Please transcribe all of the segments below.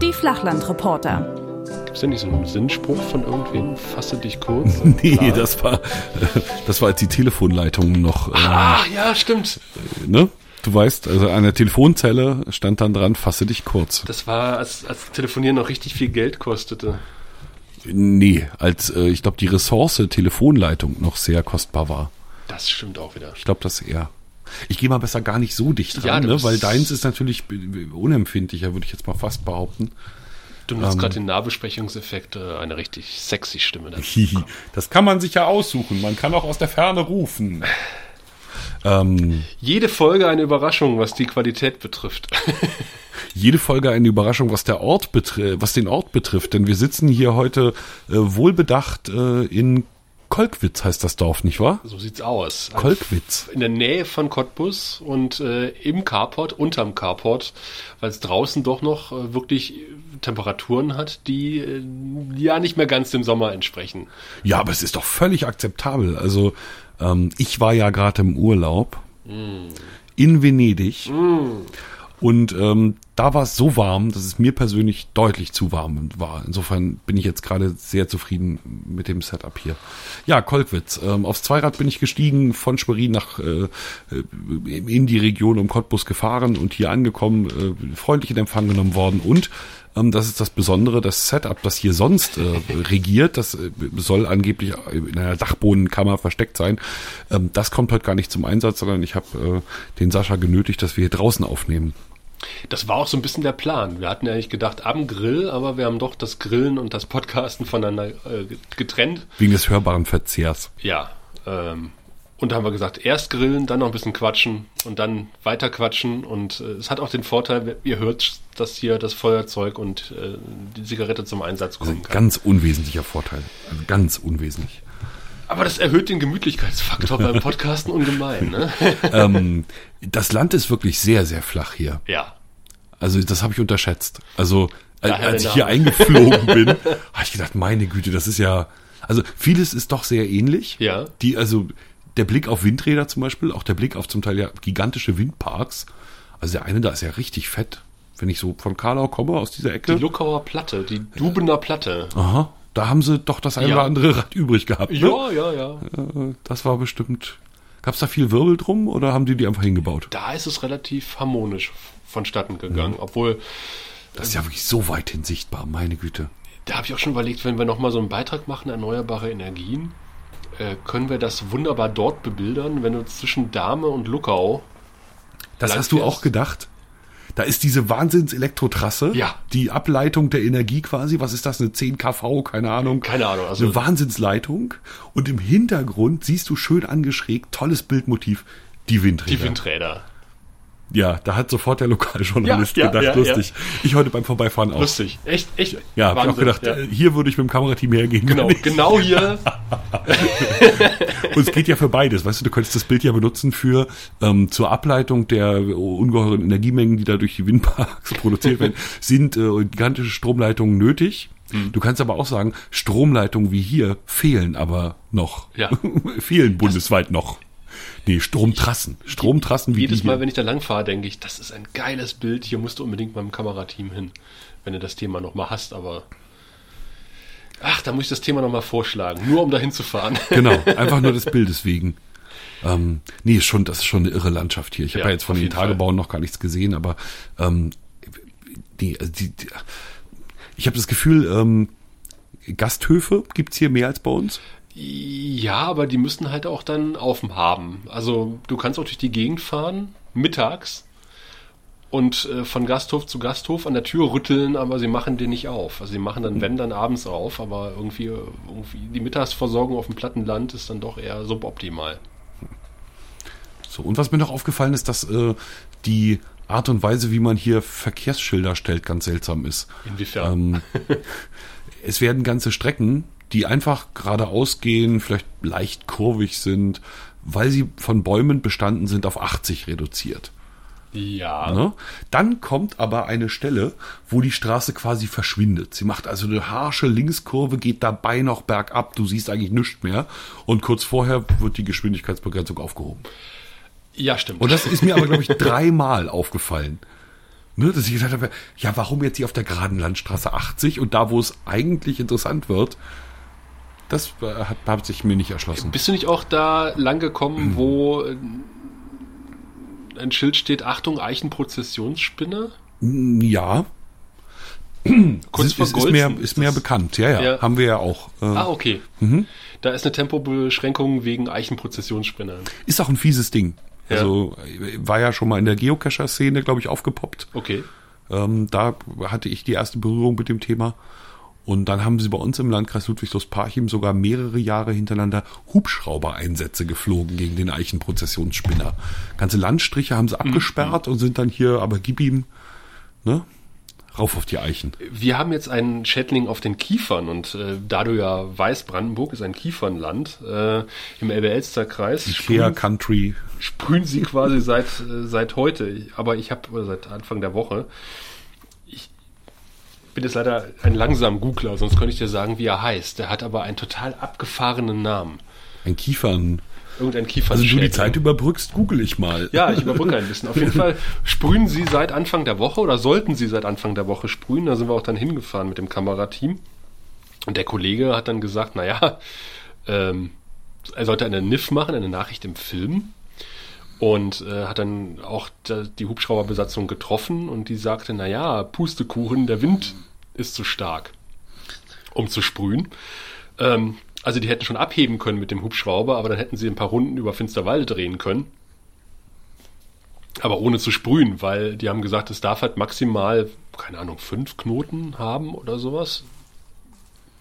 Die Flachlandreporter. Gibt es denn nicht so einen Sinnspruch von irgendwem? Fasse dich kurz. Nee, Klar. das war, das war als die Telefonleitung noch, äh, Ah, ja, stimmt. ne? Du weißt, also an der Telefonzelle stand dann dran, fasse dich kurz. Das war, als, als Telefonieren noch richtig viel Geld kostete. Nee, als, äh, ich glaube, die Ressource Telefonleitung noch sehr kostbar war. Das stimmt auch wieder. Ich glaube, das eher. Ich gehe mal besser gar nicht so dicht Ja, ran, du ne? weil deins ist natürlich unempfindlicher, würde ich jetzt mal fast behaupten. Du nutzt gerade den Nahbesprechungseffekt, äh, eine richtig sexy Stimme. Das kann man sich ja aussuchen. Man kann auch aus der Ferne rufen. Ähm, Jede Folge eine Überraschung, was die Qualität betrifft. jede Folge eine Überraschung, was der Ort betrifft, was den Ort betrifft, denn wir sitzen hier heute äh, wohlbedacht äh, in Kolkwitz heißt das Dorf, nicht wahr? so sieht's aus. Kolkwitz. In der Nähe von Cottbus und äh, im Carport, unterm Carport, weil es draußen doch noch äh, wirklich Temperaturen hat, die äh, ja nicht mehr ganz dem Sommer entsprechen. Ja, aber es ist doch völlig akzeptabel. Also ähm, ich war ja gerade im Urlaub in Venedig und ähm, da war es so warm, dass es mir persönlich deutlich zu warm war. Insofern bin ich jetzt gerade sehr zufrieden mit dem Setup hier. Ja, Kolkwitz. Ähm, aufs Zweirad bin ich gestiegen, von Schwerin nach äh, äh, in die Region um Cottbus gefahren und hier angekommen, äh, freundlich in Empfang genommen worden und ähm, das ist das Besondere, das Setup, das hier sonst äh, regiert, das äh, soll angeblich in einer Dachbodenkammer versteckt sein. Ähm, das kommt heute gar nicht zum Einsatz, sondern ich habe äh, den Sascha genötigt, dass wir hier draußen aufnehmen. Das war auch so ein bisschen der Plan. Wir hatten ja nicht gedacht am Grill, aber wir haben doch das Grillen und das Podcasten voneinander äh, getrennt. Wegen des hörbaren Verzehrs. Ja. Ähm, und da haben wir gesagt, erst grillen, dann noch ein bisschen quatschen und dann weiter quatschen. Und äh, es hat auch den Vorteil, ihr hört, dass hier das Feuerzeug und äh, die Zigarette zum Einsatz Also kommen kann. ganz unwesentlicher Vorteil. Also ganz unwesentlich. Aber das erhöht den Gemütlichkeitsfaktor beim Podcasten ungemein, ne? ähm, das Land ist wirklich sehr, sehr flach hier. ja. Also das habe ich unterschätzt. Also als, Daher als ich hier eingeflogen bin, habe ich gedacht, meine Güte, das ist ja. Also vieles ist doch sehr ähnlich. Ja. Die, also der Blick auf Windräder zum Beispiel, auch der Blick auf zum Teil ja gigantische Windparks. Also der eine da ist ja richtig fett. Wenn ich so von Karlau komme, aus dieser Die Ecke. Luckauer Platte, die Dubener Platte. Aha, da haben sie doch das ein Ja. oder andere Rad übrig gehabt. Ne? Ja, ja, ja. Äh, Das war bestimmt. Gab's da viel Wirbel drum oder haben die die einfach hingebaut? Da ist es relativ harmonisch vonstatten Mhm. gegangen, obwohl Das ist ja wirklich so weithin sichtbar, meine Güte. Da habe ich auch schon überlegt, wenn wir nochmal so einen Beitrag machen, erneuerbare Energien, äh, können wir das wunderbar dort bebildern, wenn du zwischen Dahme und Luckau. Das hast du auch gedacht? Da ist diese Wahnsinns-Elektrotrasse. Ja. Die Ableitung der Energie quasi. Was ist das? Eine 10 kV? Keine Ahnung. Keine Ahnung, also- eine Wahnsinnsleitung. Und im Hintergrund siehst du schön angeschrägt, tolles Bildmotiv, die Windräder. Die Windräder. Ja, da hat sofort der Lokaljournalist Ja, ja, gedacht, ja, lustig. Ich heute beim Vorbeifahren auch. Lustig. Echt, echt. Ja, hab ich auch gedacht, äh, hier würde ich mit dem Kamerateam hergehen. Genau, genau hier. Und es geht ja für beides. Weißt du, du könntest das Bild ja benutzen für ähm, zur Ableitung der ungeheuren Energiemengen, die da durch die Windparks produziert werden, sind äh, gigantische Stromleitungen nötig. Hm. Du kannst aber auch sagen, Stromleitungen wie hier fehlen aber noch. Ja. fehlen bundesweit noch. Nee, Stromtrassen. Stromtrassen wie Jedes die Mal, wenn ich da lang fahre, denke ich, das ist ein geiles Bild. Hier musst du unbedingt beim Kamerateam hin, wenn du das Thema nochmal hast. Aber ach, da muss ich das Thema nochmal vorschlagen, nur um da hinzufahren. Genau, einfach nur des Bildes wegen. Ähm, nee, schon, das ist schon eine irre Landschaft hier. Ich habe Ja, jetzt von den. Tagebauen noch gar nichts gesehen, aber ähm, nee, also die, die, ich habe das Gefühl, ähm, Gasthöfe gibt's hier mehr als bei uns. Ja, aber die müssen halt auch dann offen haben. Also du kannst auch durch die Gegend fahren, mittags, und äh, von Gasthof zu Gasthof an der Tür rütteln, aber sie machen den nicht auf. Also sie machen dann, wenn, dann abends auf, aber irgendwie, irgendwie die Mittagsversorgung auf dem Plattenland ist dann doch eher suboptimal. So, und was mir noch aufgefallen ist, dass äh, die Art und Weise, wie man hier Verkehrsschilder stellt, ganz seltsam ist. Inwiefern? Ähm, es werden ganze Strecken, die einfach geradeaus gehen, vielleicht leicht kurvig sind, weil sie von Bäumen bestanden sind, auf 80 reduziert. Ja. Ne? Dann kommt aber eine Stelle, wo die Straße quasi verschwindet. Sie macht also eine harsche Linkskurve, geht dabei noch bergab, du siehst eigentlich nichts mehr. Und kurz vorher wird die Geschwindigkeitsbegrenzung aufgehoben. Ja, stimmt. Und das ist mir aber, glaube ich, dreimal aufgefallen. Ne, dass ich gesagt habe, ja, warum jetzt hier auf der geraden Landstraße 80 und da, wo es eigentlich interessant wird, das hat, hat sich mir nicht erschlossen. Bist du nicht auch da lang gekommen, wo äh, ein Schild steht, Achtung, Eichenprozessionsspinne? Ja, Kurz ist, vor ist, ist, mir, Golzen ist mir bekannt. Ja, ja, Ja. haben wir ja auch. Äh, Ah, okay. Da ist eine Tempobeschränkung wegen Eichenprozessionsspinne. Ist auch ein fieses Ding. Ja. Also äh, war ja schon mal in der Geocacher-Szene, glaube ich, aufgepoppt. Okay. Ähm, da hatte ich die erste Berührung mit dem Thema. Und dann haben sie bei uns im Landkreis Ludwigslust-Parchim sogar mehrere Jahre hintereinander Hubschrauber-Einsätze geflogen gegen den Eichenprozessionsspinner. Ganze Landstriche haben sie abgesperrt und sind dann hier, aber gib ihm, ne, rauf auf die Eichen. Wir haben jetzt einen Schädling auf den Kiefern und äh, da du ja weißt, Brandenburg ist ein Kiefernland äh, im Elbe-Elster-Kreis. Ikea Country. sprühen sie quasi seit, äh, seit heute, aber ich habe, oder seit Anfang der Woche, bin jetzt leider ein langsam Googler, sonst könnte ich dir sagen, wie er heißt. Der hat aber einen total abgefahrenen Namen. Ein Kiefern. Irgendein Kiefern. Also du die Zeit überbrückst, google ich mal. Ja, ich überbrücke ein bisschen. Auf jeden Fall sprühen sie seit Anfang der Woche oder sollten sie seit Anfang der Woche sprühen. Da sind wir auch dann hingefahren mit dem Kamerateam. Und der Kollege hat dann gesagt, naja, ähm, er sollte eine NIF machen, eine Nachricht im Film. Und äh, hat dann auch die Hubschrauberbesatzung getroffen und die sagte, naja, Pustekuchen, der Wind ist zu stark, um zu sprühen. Ähm, also die hätten schon abheben können mit dem Hubschrauber, aber dann hätten sie ein paar Runden über Finsterwalde drehen können. Aber ohne zu sprühen, weil die haben gesagt, es darf halt maximal, keine Ahnung, fünf Knoten haben oder sowas.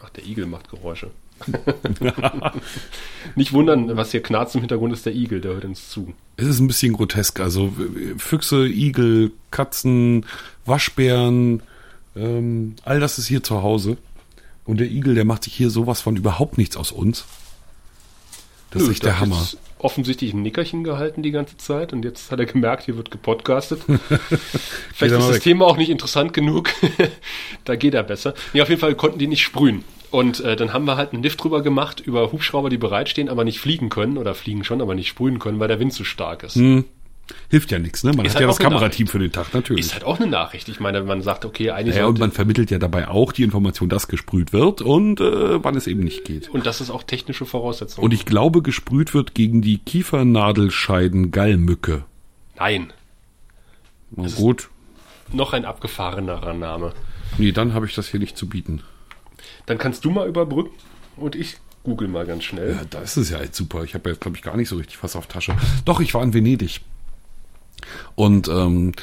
Ach, der Igel macht Geräusche. Nicht wundern, was hier knarzt im Hintergrund ist der Igel, der hört uns zu. Es ist ein bisschen grotesk. Also Füchse, Igel, Katzen, Waschbären, ähm, all das ist hier zu Hause. Und der Igel, der macht sich hier sowas von überhaupt nichts aus uns. Das ist Nö, echt der hat Hammer. jetzt Offensichtlich ein Nickerchen gehalten die ganze Zeit und jetzt hat er gemerkt, hier wird gepodcastet. Vielleicht ist das weg. Thema auch nicht interessant genug. da geht er besser. Nee, auf jeden Fall konnten die nicht sprühen. Und äh, dann haben wir halt einen Lift drüber gemacht über Hubschrauber, die bereitstehen, aber nicht fliegen können oder fliegen schon, aber nicht sprühen können, weil der Wind zu stark ist. Hilft ja nichts, ne? Man Ist hat halt ja das Kamerateam für den Tag, natürlich. Ist halt auch eine Nachricht. Ich meine, man sagt, okay, eigentlich ja, und man vermittelt ja dabei auch die Information, dass gesprüht wird und äh, wann es eben nicht geht. und das ist auch technische Voraussetzung. Und ich glaube, gesprüht wird gegen die Kiefernadelscheiden-Gallmücke. Nein, Na gut. noch ein abgefahrenerer Name. Nee, dann habe ich das hier nicht zu bieten. Dann kannst du mal überbrücken und ich google mal ganz schnell. Ja, das ist ja jetzt super. Ich habe jetzt, glaube ich, gar nicht so richtig was auf Tasche. Doch, ich war in Venedig. Und ähm,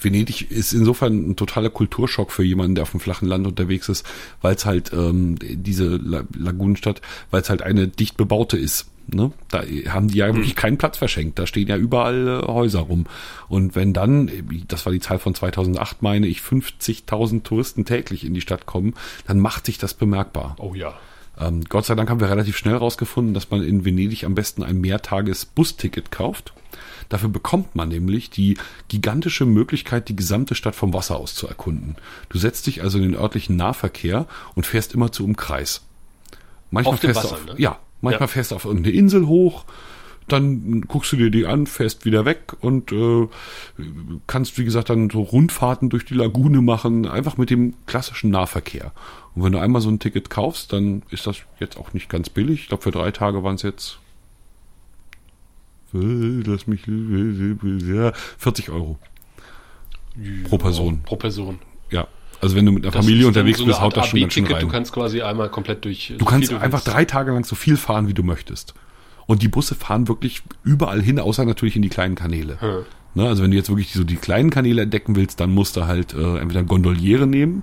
Venedig ist insofern ein totaler Kulturschock für jemanden, der auf dem flachen Land unterwegs ist, weil es halt ähm, diese La Lagunenstadt, weil es halt eine dicht bebaute ist. Ne? Da haben die ja wirklich keinen Platz verschenkt. Da stehen ja überall äh, Häuser rum. Und wenn dann, das war die Zahl von 2008, meine ich, 50.000 Touristen täglich in die Stadt kommen, dann macht sich das bemerkbar. Oh ja. Ähm, Gott sei Dank haben wir relativ schnell rausgefunden, dass man in Venedig am besten ein Mehrtages-Busticket kauft. Dafür bekommt man nämlich die gigantische Möglichkeit, die gesamte Stadt vom Wasser aus zu erkunden. Du setzt dich also in den örtlichen Nahverkehr und fährst immer zu im Kreis. Manchmal Auf dem fährst Wasser, du auf, ne? ja, manchmal Ja. fährst du auf irgendeine Insel hoch, dann guckst du dir die an, fährst wieder weg und äh, kannst, wie gesagt, dann so Rundfahrten durch die Lagune machen, einfach mit dem klassischen Nahverkehr. Und wenn du einmal so ein Ticket kaufst, dann ist das jetzt auch nicht ganz billig. Ich glaube, für drei Tage waren es jetzt äh, lass mich ja, 40 Euro pro Person. Pro Person. Ja. Also wenn du mit einer Das Familie unterwegs so bist, haut das schon ganz schön rein. Du kannst quasi einmal komplett durch. Du kannst einfach drei Tage lang so viel fahren, wie du möchtest. Und die Busse fahren wirklich überall hin, außer natürlich in die kleinen Kanäle. Hm. Ne, also wenn du jetzt wirklich so die kleinen Kanäle entdecken willst, dann musst du halt äh, entweder Gondoliere nehmen,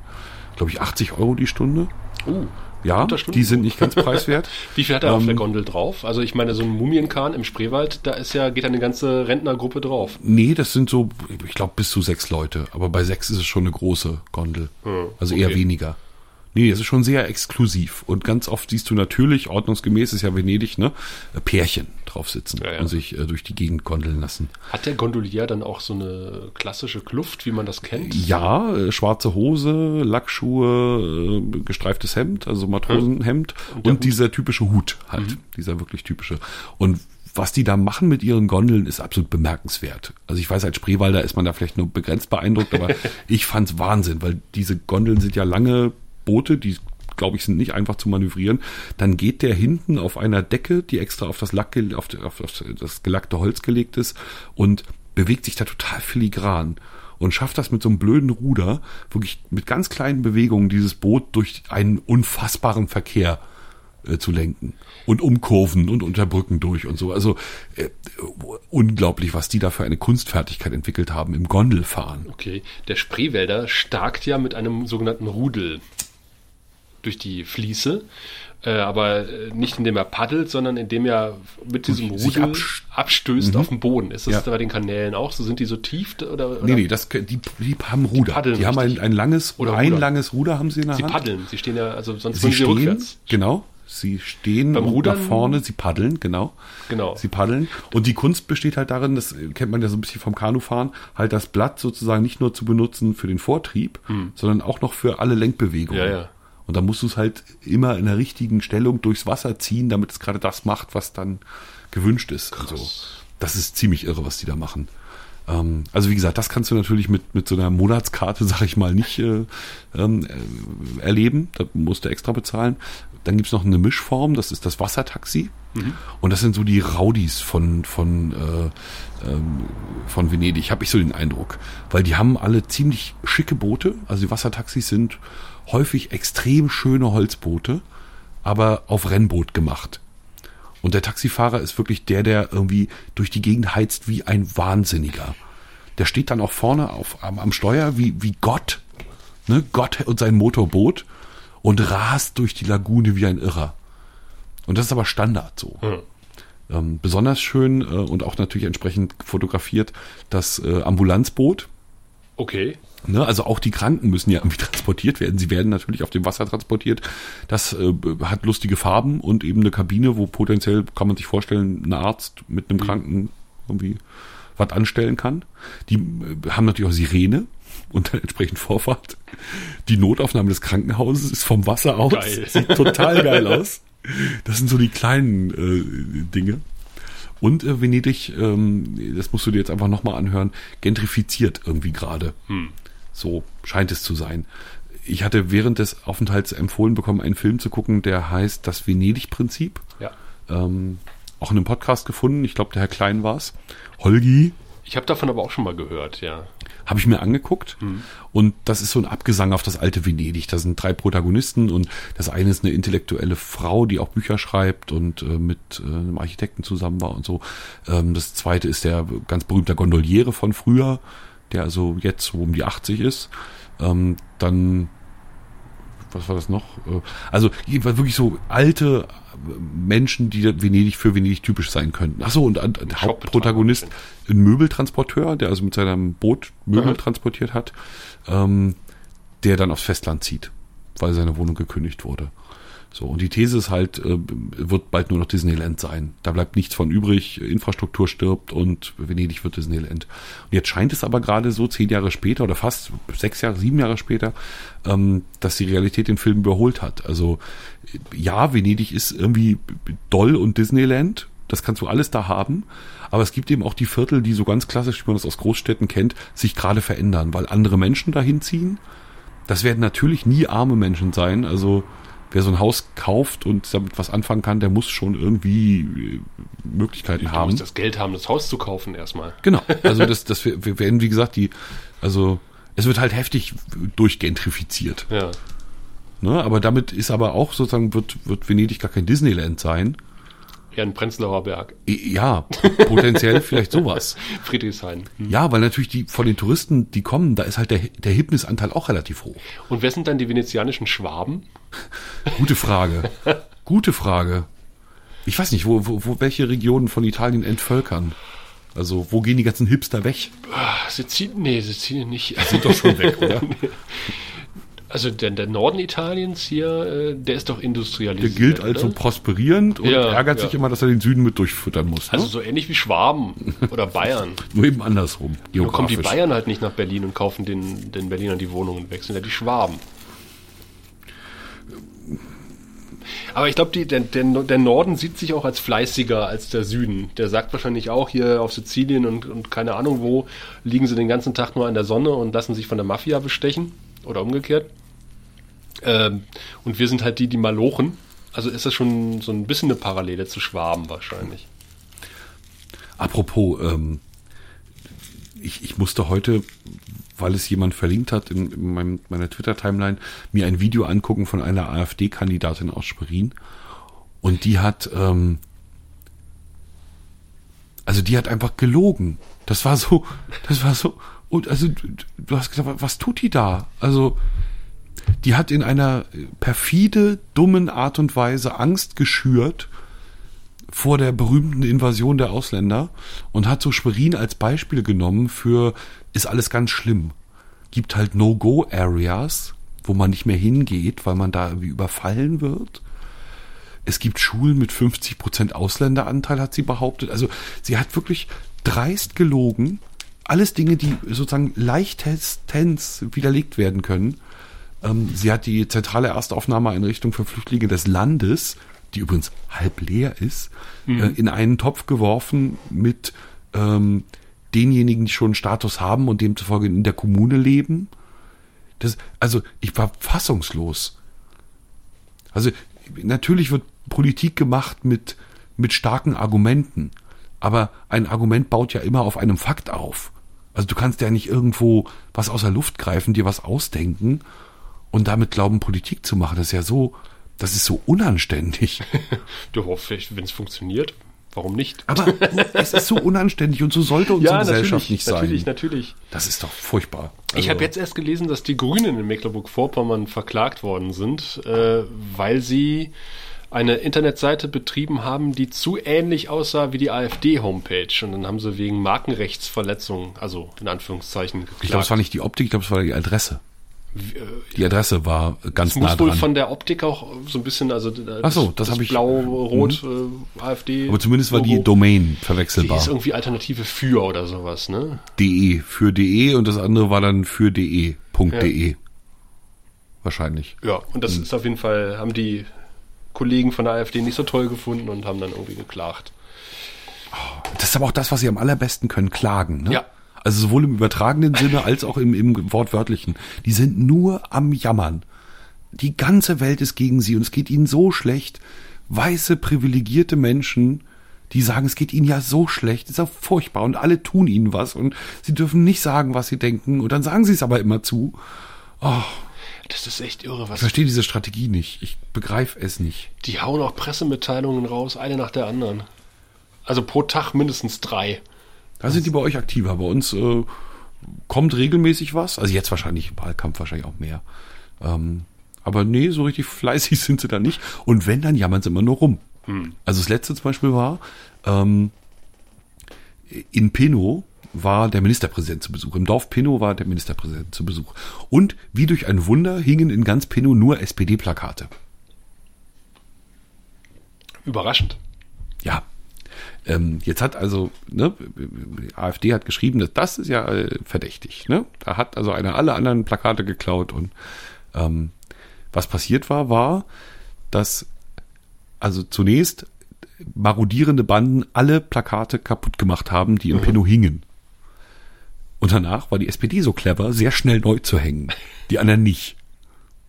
glaube ich 80 Euro die Stunde. Uh, Ja, die sind nicht ganz preiswert. wie viel hat er auf Ähm, der Gondel drauf? Also ich meine, so ein Mumienkahn im Spreewald, da ist ja, geht eine ganze Rentnergruppe drauf. Nee, das sind so, ich glaube, bis zu sechs Leute. Aber bei sechs ist es schon eine große Gondel. Hm, also eher okay. weniger. Nee, es ist schon sehr exklusiv. Und ganz oft siehst du natürlich, ordnungsgemäß ist ja Venedig, ne? Pärchen drauf sitzen Ja, ja. und sich äh, durch die Gegend gondeln lassen. Hat der Gondolier dann auch so eine klassische Kluft, wie man das kennt? Ja, äh, schwarze Hose, Lackschuhe, äh, gestreiftes Hemd, also Matrosenhemd und, der Hut. dieser typische Hut halt, dieser wirklich typische. Und was die da machen mit ihren Gondeln, ist absolut bemerkenswert. Also ich weiß, als Spreewalder ist man da vielleicht nur begrenzt beeindruckt, aber ich fand's Wahnsinn, weil diese Gondeln sind ja lange Boote, die glaube ich, sind nicht einfach zu manövrieren. Dann geht der hinten auf einer Decke, die extra auf das, Lack, auf, auf, auf das gelackte Holz gelegt ist und bewegt sich da total filigran und schafft das mit so einem blöden Ruder, wirklich mit ganz kleinen Bewegungen dieses Boot durch einen unfassbaren Verkehr äh, zu lenken und um Kurven und unter Brücken durch und so. Also äh, unglaublich, was die da für eine Kunstfertigkeit entwickelt haben im Gondelfahren. Okay, der Spreewälder starkt ja mit einem sogenannten Rudel durch die Fließe, äh, aber äh, nicht indem er paddelt, sondern indem er mit diesem Sich Rudel abst- abstößt auf dem Boden. Ist das Ja. bei den Kanälen auch so? Sind die so tief? Oder, oder? Nee, nee, das, die, die haben Ruder. Die, paddeln haben ein, ein langes, Oder ein rudern. langes Ruder haben sie in der Sie Hand. paddeln, sie stehen ja, also sonst Sie würden sie stehen, rückwärts. genau. Sie stehen Beim Rudern- nach vorne, sie paddeln, genau. Genau. Sie paddeln. Und die Kunst besteht halt darin, das kennt man ja so ein bisschen vom Kanufahren, halt das Blatt sozusagen nicht nur zu benutzen für den Vortrieb, sondern auch noch für alle Lenkbewegungen. Hm. Ja, ja. Und da musst du es halt immer in der richtigen Stellung durchs Wasser ziehen, damit es gerade das macht, was dann gewünscht ist. Und so. Das ist ziemlich irre, was die da machen. Ähm, also wie gesagt, das kannst du natürlich mit, mit so einer Monatskarte, sag ich mal, nicht äh, ähm, äh, erleben. Da musst du extra bezahlen. Dann gibt's noch eine Mischform, das ist das Wassertaxi. Und das sind so die Rowdies von, von, äh, ähm, von Venedig, habe ich so den Eindruck. Weil die haben alle ziemlich schicke Boote. Also die Wassertaxis sind häufig extrem schöne Holzboote, aber auf Rennboot gemacht. Und der Taxifahrer ist wirklich der, der irgendwie durch die Gegend heizt wie ein Wahnsinniger. Der steht dann auch vorne auf, am, am Steuer wie, wie Gott, ne? Gott und sein Motorboot und rast durch die Lagune wie ein Irrer. Und das ist aber Standard so. Ähm, besonders schön äh, und auch natürlich entsprechend fotografiert das äh, Ambulanzboot. Okay. Ne, also auch die Kranken müssen ja irgendwie transportiert werden. Sie werden natürlich auf dem Wasser transportiert. Das äh, hat lustige Farben und eben eine Kabine, wo potenziell, kann man sich vorstellen, ein Arzt mit einem Kranken irgendwie was anstellen kann. Die äh, haben natürlich auch Sirene und dann entsprechend Vorfahrt. Die Notaufnahme des Krankenhauses ist vom Wasser aus. Geil. Sieht total geil aus. Das sind so die kleinen äh, Dinge. Und äh, Venedig, ähm, das musst du dir jetzt einfach nochmal anhören, gentrifiziert irgendwie gerade. So scheint es zu sein. Ich hatte während des Aufenthalts empfohlen bekommen, einen Film zu gucken, der heißt Das Venedig-Prinzip. Ja. Ähm, auch in einem Podcast gefunden. Ich glaube, der Herr Klein war's. Holgi Ich habe davon aber auch schon mal gehört, ja. habe ich mir angeguckt. Und das ist so ein Abgesang auf das alte Venedig. Da sind drei Protagonisten und das eine ist eine intellektuelle Frau, die auch Bücher schreibt und äh, mit äh, einem Architekten zusammen war und so. Ähm, das zweite ist der ganz berühmte Gondoliere von früher, der also jetzt so um die 80 ist. Ähm, dann was war das noch? Äh, Also jedenfalls wirklich so alte äh, Menschen, die Venedig für Venedig typisch sein könnten. Ach so, und ein Hauptprotagonist, ein Möbeltransporteur, der also mit seinem Boot Möbel Mhm. transportiert hat, ähm, der dann aufs Festland zieht, weil seine Wohnung gekündigt wurde. So, und die These ist halt, äh, wird bald nur noch Disneyland sein. Da bleibt nichts von übrig, Infrastruktur stirbt und Venedig wird Disneyland. Und jetzt scheint es aber gerade so zehn Jahre später oder fast sechs Jahre, sieben Jahre später, ähm, dass die Realität den Film überholt hat. Also ja, Venedig ist irgendwie doll und Disneyland, das kannst du alles da haben. Aber es gibt eben auch die Viertel, die so ganz klassisch, wie man das aus Großstädten kennt, sich gerade verändern, weil andere Menschen dahin ziehen. Das werden natürlich nie arme Menschen sein. Also wer so ein Haus kauft und damit was anfangen kann, der muss schon irgendwie äh, Möglichkeiten Du haben. musst das Geld haben, das Haus zu kaufen erstmal. Genau. Also das, das wir wir werden, wie gesagt, die, also es wird halt heftig durchgentrifiziert. Ja. Ne? Aber damit ist aber auch sozusagen, wird, wird Venedig gar kein Disneyland sein. Eher ein Prenzlauer Berg. Ja, potenziell vielleicht sowas. Friedrichshain. Ja, weil natürlich die von den Touristen, die kommen, da ist halt der, der Hipnisanteil auch relativ hoch. Und wer sind dann die venezianischen Schwaben? Gute Frage. Gute Frage. Ich weiß nicht, wo, wo, wo welche Regionen von Italien entvölkern. Also, wo gehen die ganzen Hipster weg? Ah, Sizilien? Nee, Sizilien nicht. Sind doch schon weg, oder? Also der, der Norden Italiens hier, äh, der ist doch Der industrialisiert. gilt als so prosperierend und Ja, ärgert ja. sich immer, dass er den Süden mit durchfüttern muss. Ne? Also so ähnlich wie Schwaben oder Bayern. Nur eben andersrum. Nur kommen die. Bayern halt nicht nach Berlin und kaufen den, den Berlinern die Wohnungen weg, sind ja die Schwaben. Aber ich glaube, der, der, der Norden sieht sich auch als fleißiger als der Süden. Der sagt wahrscheinlich auch, hier auf Sizilien und, und keine Ahnung wo, liegen sie den ganzen Tag nur an der Sonne und lassen sich von der Mafia bestechen. Oder umgekehrt. Ähm, und wir sind halt die, die Malochen. Also ist das schon so ein bisschen eine Parallele zu Schwaben wahrscheinlich. Apropos, ähm, ich, ich musste heute, weil es jemand verlinkt hat in, in meinem, meiner Twitter-Timeline, mir ein Video angucken von einer AfD-Kandidatin aus Schwerin. Und die hat, ähm, also die hat einfach gelogen. Das war so, das war so, und also du hast gesagt, was tut die da? Also, die hat in einer perfide, dummen Art und Weise Angst geschürt vor der berühmten Invasion der Ausländer und hat so Schwerin als Beispiel genommen für, ist alles ganz schlimm. Gibt halt No-Go-Areas, wo man nicht mehr hingeht, weil man da irgendwie überfallen wird. Es gibt Schulen mit 50% Ausländeranteil, hat sie behauptet. Also sie hat wirklich dreist gelogen. Alles Dinge, die sozusagen leichtestens widerlegt werden können. Ähm, sie hat die zentrale Erstaufnahmeeinrichtung für Flüchtlinge des Landes, die übrigens halb leer ist, äh, in einen Topf geworfen mit ähm, denjenigen, die schon einen Status haben und demzufolge in der Kommune leben. Das, also ich war fassungslos. Also natürlich wird Politik gemacht mit, mit starken Argumenten, aber ein Argument baut ja immer auf einem Fakt auf. Also du kannst ja nicht irgendwo was aus der Luft greifen, dir was ausdenken und damit glauben, Politik zu machen. Das ist ja so, das ist so unanständig. Du hoffst, wenn es funktioniert, warum nicht? Aber es ist so unanständig und so sollte unsere Gesellschaft nicht sein. natürlich, natürlich. Das ist doch furchtbar. Ich Also, habe jetzt erst gelesen, dass die Grünen in Mecklenburg-Vorpommern verklagt worden sind, äh, weil sie eine Internetseite betrieben haben, die zu ähnlich aussah wie die AfD-Homepage. Und dann haben sie wegen Markenrechtsverletzung, also in Anführungszeichen, geklagt. ich glaube, es war nicht die Optik, ich glaube, es war die Adresse. Die Adresse war ganz nah muss wohl dran. von der Optik auch so ein bisschen, also das, Ach so, das hab ich- Mhm. blau-rot äh, AfD. Aber zumindest war die. Domain Die verwechselbar. ist irgendwie Alternative für oder sowas, ne? de für de und das andere war dann für de.de. Wahrscheinlich. Ja, und das ist auf jeden Fall, haben die Kollegen von der AfD nicht so toll gefunden und haben dann irgendwie geklagt. Das ist aber auch das, was sie am allerbesten können, klagen. Ne? Ja. Also sowohl im übertragenen Sinne als auch im, im wortwörtlichen. Die sind nur am Jammern. Die ganze Welt ist gegen sie und es geht ihnen so schlecht. Weiße, privilegierte Menschen, die sagen, es geht ihnen ja so schlecht, ist ja furchtbar und alle tun ihnen was und sie dürfen nicht sagen, was sie denken und dann sagen sie es aber immer zu. Das ist echt irre, Ich was. verstehe diese Strategie nicht. Ich begreife es nicht. Die hauen auch Pressemitteilungen raus, eine nach der anderen. Also pro Tag mindestens drei. Da sind die bei euch aktiver. Bei uns äh, kommt regelmäßig was. Also jetzt wahrscheinlich, Wahlkampf wahrscheinlich auch mehr. Ähm, aber nee, so richtig fleißig sind sie da nicht. Und wenn, dann jammern sie immer nur rum. Also das letzte zum Beispiel war, ähm, in Pino war der Ministerpräsident zu Besuch. Im Dorf Pino war der Ministerpräsident zu Besuch. Und wie durch ein Wunder hingen in ganz Pino nur SPD-Plakate. Überraschend. Ja. Ähm, jetzt hat also, ne, AfD hat geschrieben, dass das ist ja äh, verdächtig. Ne? Da hat also einer alle anderen Plakate geklaut und ähm, was passiert war, war, dass also zunächst marodierende Banden alle Plakate kaputt gemacht haben, die in Pinot hingen. Und danach war die SPD so clever, sehr schnell neu zu hängen. Die anderen nicht.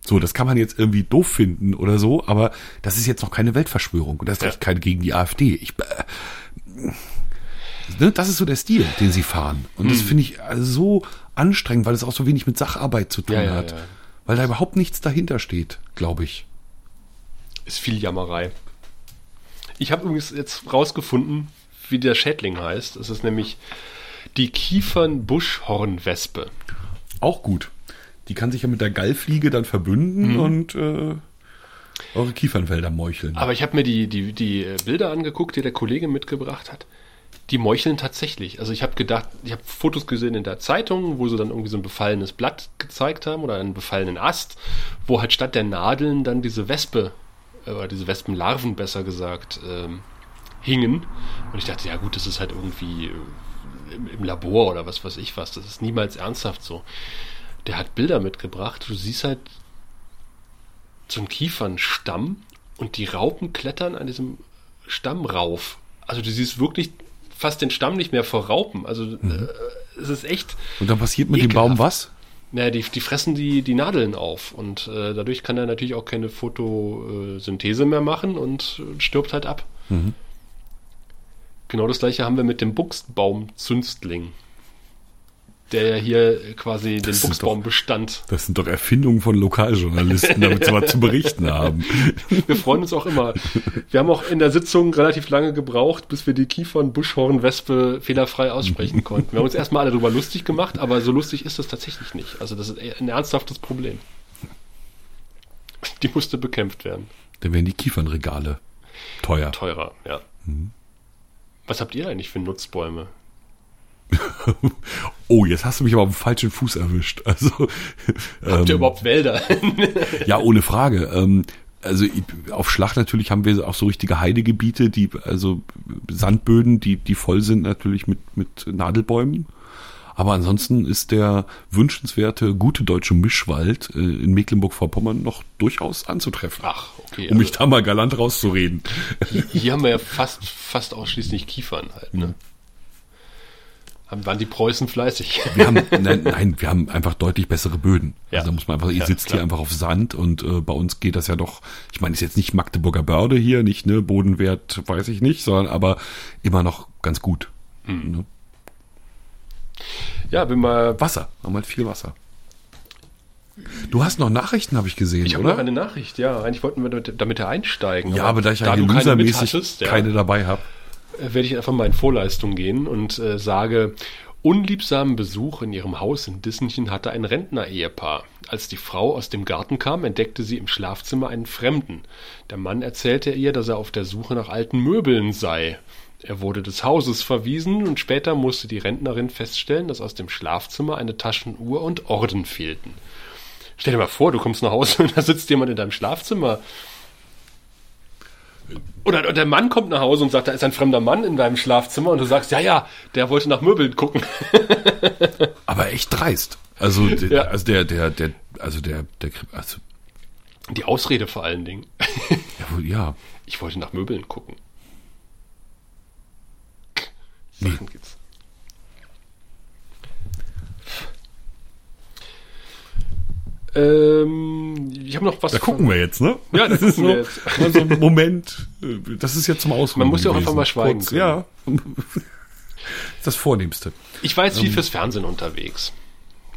So, das kann man jetzt irgendwie doof finden oder so, aber das ist jetzt noch keine Weltverschwörung und das ist Ja. echt keine gegen die AfD. Ich, äh, ne, das ist so der Stil, den sie fahren. Und Hm. das finde ich also so anstrengend, weil es auch so wenig mit Sacharbeit zu tun Ja, ja, hat. ja. Weil da überhaupt nichts dahinter steht, glaube ich. Ist viel Jammerei. Ich habe übrigens jetzt rausgefunden, wie der Schädling heißt. Es ist nämlich die Kiefern-Buschhornwespe. Auch gut. Die kann sich ja mit der Gallfliege dann verbünden Mhm. und äh, eure Kiefernwälder meucheln. Aber ich habe mir die, die, die Bilder angeguckt, die der Kollege mitgebracht hat. Die meucheln tatsächlich. Also ich habe gedacht, ich habe Fotos gesehen in der Zeitung, wo sie dann irgendwie so ein befallenes Blatt gezeigt haben oder einen befallenen Ast, wo halt statt der Nadeln dann diese Wespe, äh, oder diese Wespenlarven besser gesagt, ähm, hingen. Und ich dachte, ja gut, das ist halt irgendwie äh, im, im Labor oder was weiß ich was. Das ist niemals ernsthaft so. Der hat Bilder mitgebracht. Du siehst halt einen Kiefernstamm und die Raupen klettern an diesem Stamm rauf. Also du siehst wirklich fast den Stamm nicht mehr vor Raupen. Also äh, es ist echt. Und dann passiert mit dem Baum was? Naja, die, die fressen die, die Nadeln auf und äh, dadurch kann er natürlich auch keine Photosynthese mehr machen und stirbt halt ab. Genau das gleiche haben wir mit dem Buchsbaum-Zünstling, der ja hier quasi den sind Buchsbaumbestand. Das sind doch Erfindungen von Lokaljournalisten, damit sie was zu berichten haben. Wir freuen uns auch immer. Wir haben auch in der Sitzung relativ lange gebraucht, bis wir die Kiefern-Buschhorn-Wespe fehlerfrei aussprechen konnten. Wir haben uns erstmal alle darüber lustig gemacht, aber so lustig ist das tatsächlich nicht. Also das ist ein ernsthaftes Problem. Die musste bekämpft werden. Dann werden die Kiefernregale teuer. Teurer, ja. Was habt ihr eigentlich für Nutzbäume? Oh, jetzt hast du mich aber auf dem falschen Fuß erwischt. Also, Habt ihr überhaupt Wälder? ja, ohne Frage. Ähm, also auf Schlacht natürlich haben wir auch so richtige Heidegebiete, die also Sandböden, die die voll sind natürlich mit mit Nadelbäumen. Aber ansonsten ist der wünschenswerte gute deutsche Mischwald äh, in Mecklenburg-Vorpommern noch durchaus anzutreffen. Ach, okay. um mich da mal galant rauszureden. also, hier haben wir ja fast, fast ausschließlich Kiefern halt, ne? Haben, waren die Preußen fleißig. Wir haben, nein, nein, wir haben einfach deutlich bessere Böden. Ja. Also da muss man einfach, ihr Ja, sitzt klar. hier einfach auf Sand und äh, bei uns geht das ja doch, ich meine, ist jetzt nicht Magdeburger Börde hier, nicht, ne, Bodenwert, weiß ich nicht, sondern aber immer noch ganz gut. Hm. Ne? Ja, bin mal. Wasser, haben halt viel Wasser. Du hast noch Nachrichten, habe ich gesehen, Ich habe oder? noch eine Nachricht, ja. Eigentlich wollten wir damit, damit einsteigen. ja, aber da ich ja keine losermäßig ja, keine dabei habe. Äh, werde ich einfach mal in Vorleistung gehen und äh, sage, unliebsamen Besuch in ihrem Haus in Dissenchen hatte ein Rentner-Ehepaar. Als die Frau aus dem Garten kam, entdeckte sie im Schlafzimmer einen Fremden. Der Mann erzählte ihr, dass er auf der Suche nach alten Möbeln sei. Er wurde des Hauses verwiesen und später musste die Rentnerin feststellen, dass aus dem Schlafzimmer eine Taschenuhr und Orden fehlten. Stell dir mal vor, du kommst nach Hause und da sitzt jemand in deinem Schlafzimmer. Oder der Mann kommt nach Hause und sagt, da ist ein fremder Mann in deinem Schlafzimmer und du sagst, ja, ja, der wollte nach Möbeln gucken. Aber echt dreist. Also, der, Ja. also der, der, der, also der, der, also, Die Ausrede vor allen Dingen. ja, ja. Ich wollte nach Möbeln gucken. Nee. Sachen gibt's. Ähm, ich habe noch was. Da gucken wir jetzt, ne? Ja, da das ist gucken wir so, also ein Moment. Das ist jetzt zum Ausruhen. Man muss ja auch gewesen. einfach mal schweigen Kurz, ja. Das Vornehmste. Ich war jetzt Ähm. viel fürs Fernsehen unterwegs.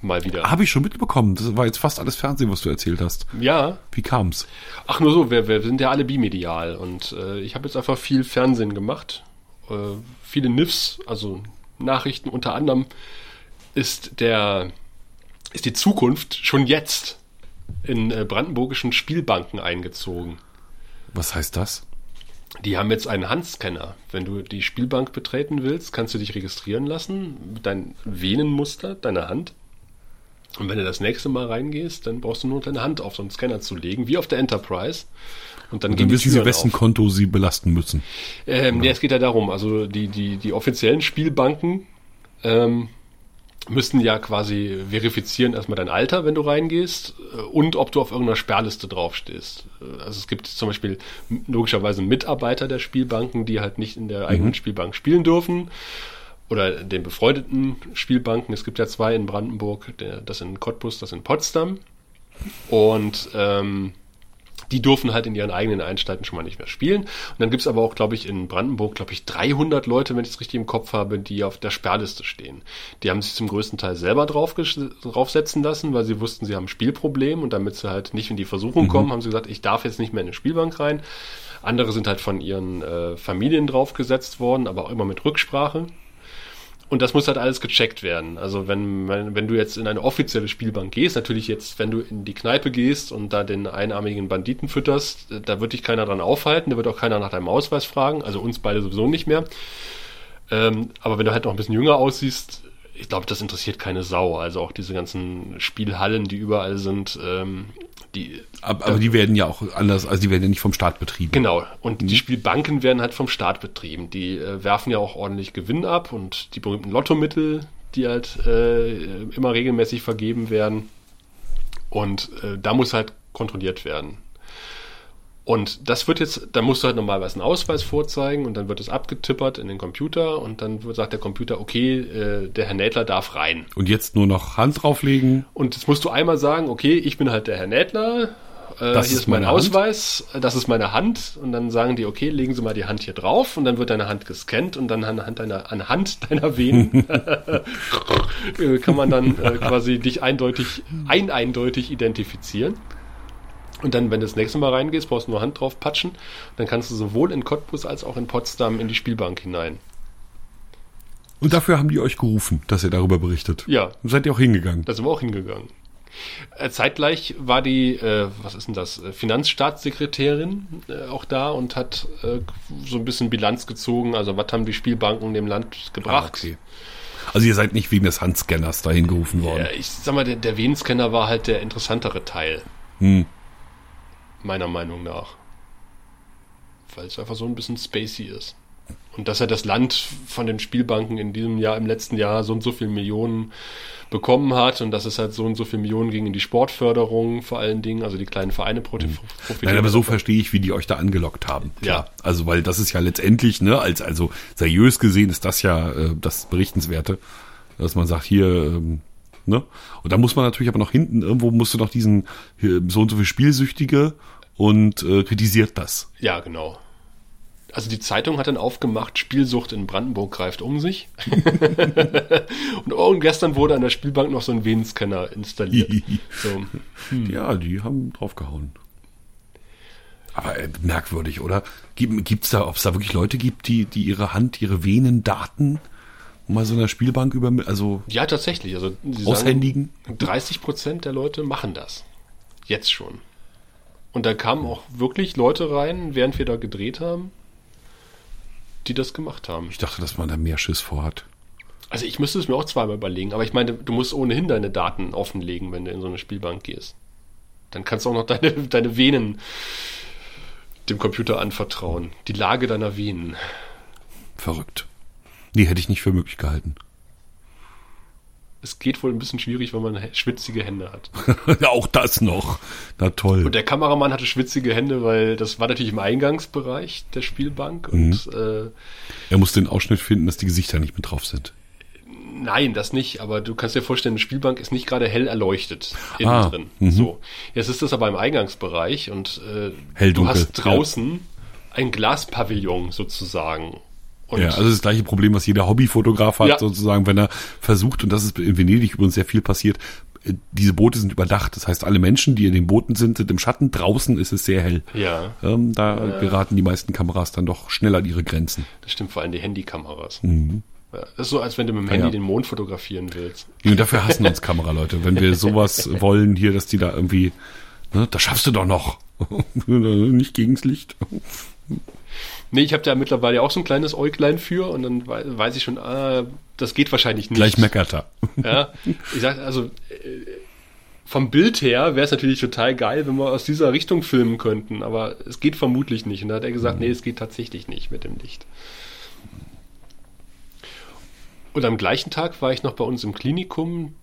Mal wieder. Habe ich schon mitbekommen. Das war jetzt fast alles Fernsehen, was du erzählt hast. Ja, Wie kam's? Ach, nur so, wir, wir sind ja alle bimedial und äh, ich habe jetzt einfach viel Fernsehen gemacht. Äh, viele NIFs, also Nachrichten unter anderem, ist der ist die Zukunft schon jetzt in äh, brandenburgischen Spielbanken eingezogen. Was heißt das? Die haben jetzt einen Handscanner. Wenn du die Spielbank betreten willst, kannst du dich registrieren lassen mit deinem Venenmuster, deiner Hand. Und wenn du das nächste Mal reingehst, dann brauchst du nur deine Hand auf so einen Scanner zu legen, wie auf der Enterprise. Und dann, Dann gehen die wissen sie, wessen. Konto sie belasten müssen. Ähm, nee, es geht ja darum, also die, die, die offiziellen Spielbanken ähm, müssten ja quasi verifizieren erstmal dein Alter, wenn du reingehst äh, und ob du auf irgendeiner Sperrliste draufstehst. Äh, Also es gibt zum Beispiel logischerweise Mitarbeiter der Spielbanken, die halt nicht in der eigenen Spielbank spielen dürfen oder den befreundeten Spielbanken. Es gibt ja zwei in Brandenburg, der, das in Cottbus, das in Potsdam. Und ähm, die dürfen halt in ihren eigenen Anstalten schon mal nicht mehr spielen. Und dann gibt's aber auch, glaube ich, in Brandenburg, glaube ich, 300 Leute, wenn ich es richtig im Kopf habe, die auf der Sperrliste stehen. Die haben sich zum größten Teil selber draufgesch- draufsetzen lassen, weil sie wussten, sie haben ein Spielproblem und damit sie halt nicht in die Versuchung kommen, haben sie gesagt, ich darf jetzt nicht mehr in eine Spielbank rein. Andere sind halt von ihren äh, Familien draufgesetzt worden, aber auch immer mit Rücksprache. Und das muss halt alles gecheckt werden. Also wenn, wenn, wenn du jetzt in eine offizielle Spielbank gehst, natürlich jetzt, wenn du in die Kneipe gehst und da den einarmigen Banditen fütterst, äh, da wird dich keiner dran aufhalten, da wird auch keiner nach deinem Ausweis fragen, also uns beide sowieso nicht mehr. Ähm, aber wenn du halt noch ein bisschen jünger aussiehst, ich glaube, das interessiert keine Sau. Also auch diese ganzen Spielhallen, die überall sind, ähm, die. Aber, aber die werden ja auch anders, also die werden ja nicht vom Staat betrieben. Genau. Und die Spielbanken werden halt vom Staat betrieben. Die äh, werfen ja auch ordentlich Gewinn ab und die berühmten Lottomittel, die halt äh, immer regelmäßig vergeben werden. Und äh, da muss halt kontrolliert werden. Und das wird jetzt, da musst du halt normalerweise einen Ausweis vorzeigen und dann wird es abgetippert in den Computer und dann wird- sagt der Computer, okay, äh, der Herr Nädler darf rein. Und jetzt nur noch Hand drauflegen. Und jetzt musst du einmal sagen, okay, ich bin halt der Herr Nädler, äh, Das hier ist mein meine Hand. Ausweis, äh, das ist meine Hand und dann sagen die, okay, legen Sie mal die Hand hier drauf und dann wird deine Hand gescannt und dann anhand deiner, anhand deiner Venen äh, kann man dann äh, quasi dich eindeutig, ein eindeutig identifizieren. Und dann, wenn du das nächste Mal reingehst, brauchst du nur Hand drauf patschen. Dann kannst du sowohl in Cottbus als auch in Potsdam in die Spielbank hinein. Und dafür haben die euch gerufen, dass ihr darüber berichtet. Ja. Und seid ihr auch hingegangen. Da sind wir auch hingegangen. Äh, zeitgleich war die, äh, was ist denn das, äh, Finanzstaatssekretärin äh, auch da und hat äh, so ein bisschen Bilanz gezogen. Also was haben die Spielbanken dem Land gebracht? Ah, okay. Also ihr seid nicht wegen des Handscanners dahin gerufen worden. Ja, ich sag mal, der, der Venenscanner war halt der interessantere Teil. Hm. Meiner Meinung nach. Weil es einfach so ein bisschen spacey ist. Und dass er das Land von den Spielbanken in diesem Jahr, im letzten Jahr so und so viel Millionen bekommen hat und dass es halt so und so viel Millionen ging in die Sportförderung vor allen Dingen, also die kleinen Vereine profi- profitieren. Nein, aber so verstehe ich, wie die euch da angelockt haben. Ja. Also, weil das ist ja letztendlich, ne, als, also seriös gesehen ist das ja äh, das Berichtenswerte, dass man sagt, hier, ähm, ne? Und da muss man natürlich aber noch hinten, irgendwo musst du noch diesen so und so viel Spielsüchtige und äh, kritisiert das. Ja, genau. Also die Zeitung hat dann aufgemacht, Spielsucht in Brandenburg greift um sich. und, oh, und gestern wurde an der Spielbank noch so ein Venenscanner installiert. so. Ja, die haben draufgehauen. Aber äh, merkwürdig, oder? Gibt, gibt's da, ob es da wirklich Leute gibt, die, die ihre Hand, ihre Venendaten mal so einer Spielbank über, also Ja, tatsächlich. Also sie Aushändigen? sagen, 30 Prozent der Leute machen das. Jetzt schon. Und da kamen auch wirklich Leute rein, während wir da gedreht haben, die das gemacht haben. ich dachte, dass man da mehr Schiss vorhat. Also ich müsste es mir auch zweimal überlegen, aber ich meine, du musst ohnehin deine Daten offenlegen, wenn du in so eine Spielbank gehst. Dann kannst du auch noch deine, deine Venen dem Computer anvertrauen. Die Lage deiner Venen. Verrückt. Nee, hätte ich nicht für möglich gehalten. Es geht wohl ein bisschen schwierig, wenn man schwitzige Hände hat. ja, auch das noch. Na toll. Und der Kameramann hatte schwitzige Hände, weil das war natürlich im Eingangsbereich der Spielbank. Und äh, er muss den Ausschnitt finden, dass die Gesichter nicht mit drauf sind. nein, das nicht. Aber du kannst dir vorstellen, eine Spielbank ist nicht gerade hell erleuchtet innen Ah, drin. mhm. So. Jetzt ist das aber im Eingangsbereich und äh, Hell, du hast draußen ein Glaspavillon sozusagen. Und ja, also das gleiche Problem, was jeder Hobbyfotograf hat, Ja. sozusagen, wenn er versucht, und das ist in Venedig übrigens sehr viel passiert, äh, diese Boote sind überdacht. Das heißt, alle Menschen, die in den Booten sind, sind im Schatten. Draußen ist es sehr hell. ja, Ähm, da geraten die meisten Kameras dann doch schnell an ihre Grenzen. das stimmt vor allem die Handykameras. Ja, das ist so, als wenn du mit dem Handy Mhm. ja. den Mond fotografieren willst. Und dafür hassen uns Kameraleute. Wenn wir sowas wollen hier, dass die da irgendwie, ne, das schaffst du doch noch. Nicht gegens Licht. Nee, ich habe da mittlerweile auch so ein kleines Äuglein für und dann wei- weiß ich schon, ah, das geht wahrscheinlich nicht. Gleich meckert er. Ja, ich sag also, äh, vom Bild her wäre es natürlich total geil, wenn wir aus dieser Richtung filmen könnten, aber es geht vermutlich nicht. Und da hat er gesagt, nee, es geht tatsächlich nicht mit dem Licht. Und am gleichen Tag war ich noch bei uns im Klinikum.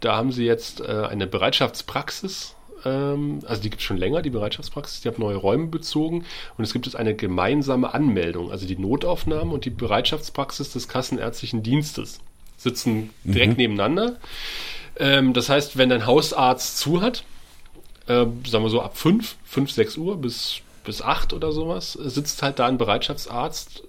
Da haben sie jetzt äh, eine Bereitschaftspraxis. Ähm, also die gibt es schon länger, die Bereitschaftspraxis. Die haben neue Räume bezogen. Und es gibt jetzt eine gemeinsame Anmeldung. Also die Notaufnahme und die Bereitschaftspraxis des Kassenärztlichen Dienstes sitzen direkt nebeneinander. Ähm, das heißt, wenn dein Hausarzt zu hat, äh, sagen wir so ab 5, 5, 6 Uhr bis, bis 8 oder sowas, äh, sitzt halt da ein Bereitschaftsarzt,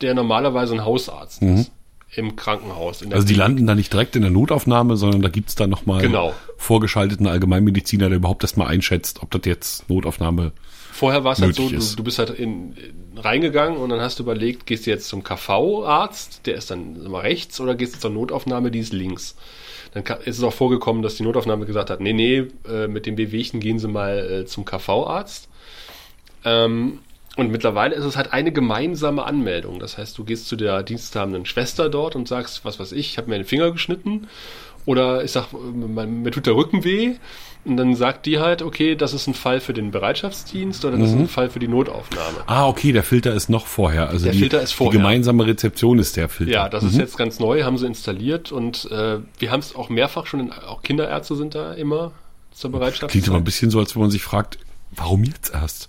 der normalerweise ein Hausarzt ist. Im Krankenhaus. Also die Klinik. landen da nicht direkt in der Notaufnahme, sondern da gibt's dann nochmal Genau. vorgeschalteten Allgemeinmediziner, der überhaupt erstmal einschätzt, ob das jetzt Notaufnahme Vorher war es halt so, du, du bist halt in, in, reingegangen und dann hast du überlegt, gehst du jetzt zum KV-Arzt, der ist dann immer rechts, oder gehst du zur Notaufnahme, die ist links. Dann ist es auch vorgekommen, dass die Notaufnahme gesagt hat, nee, nee, äh, mit dem Bewegten gehen Sie mal äh, zum KV-Arzt. Ähm, Und mittlerweile ist es halt eine gemeinsame Anmeldung. Das heißt, du gehst zu der diensthabenden Schwester dort und sagst, was weiß ich, ich habe mir den Finger geschnitten oder ich sag, mir tut der Rücken weh. Und dann sagt die halt, okay, das ist ein Fall für den Bereitschaftsdienst oder das ist ein Fall für die Notaufnahme. Ah, okay, der Filter ist noch vorher. Also Der die, Filter ist vorher. Die gemeinsame Rezeption ist der Filter. Ja, das ist jetzt ganz neu, haben sie installiert und äh, wir haben es auch mehrfach schon, in, auch Kinderärzte sind da immer zur Bereitschaft. Klingt aber ein bisschen so, als wenn man sich fragt, warum jetzt erst?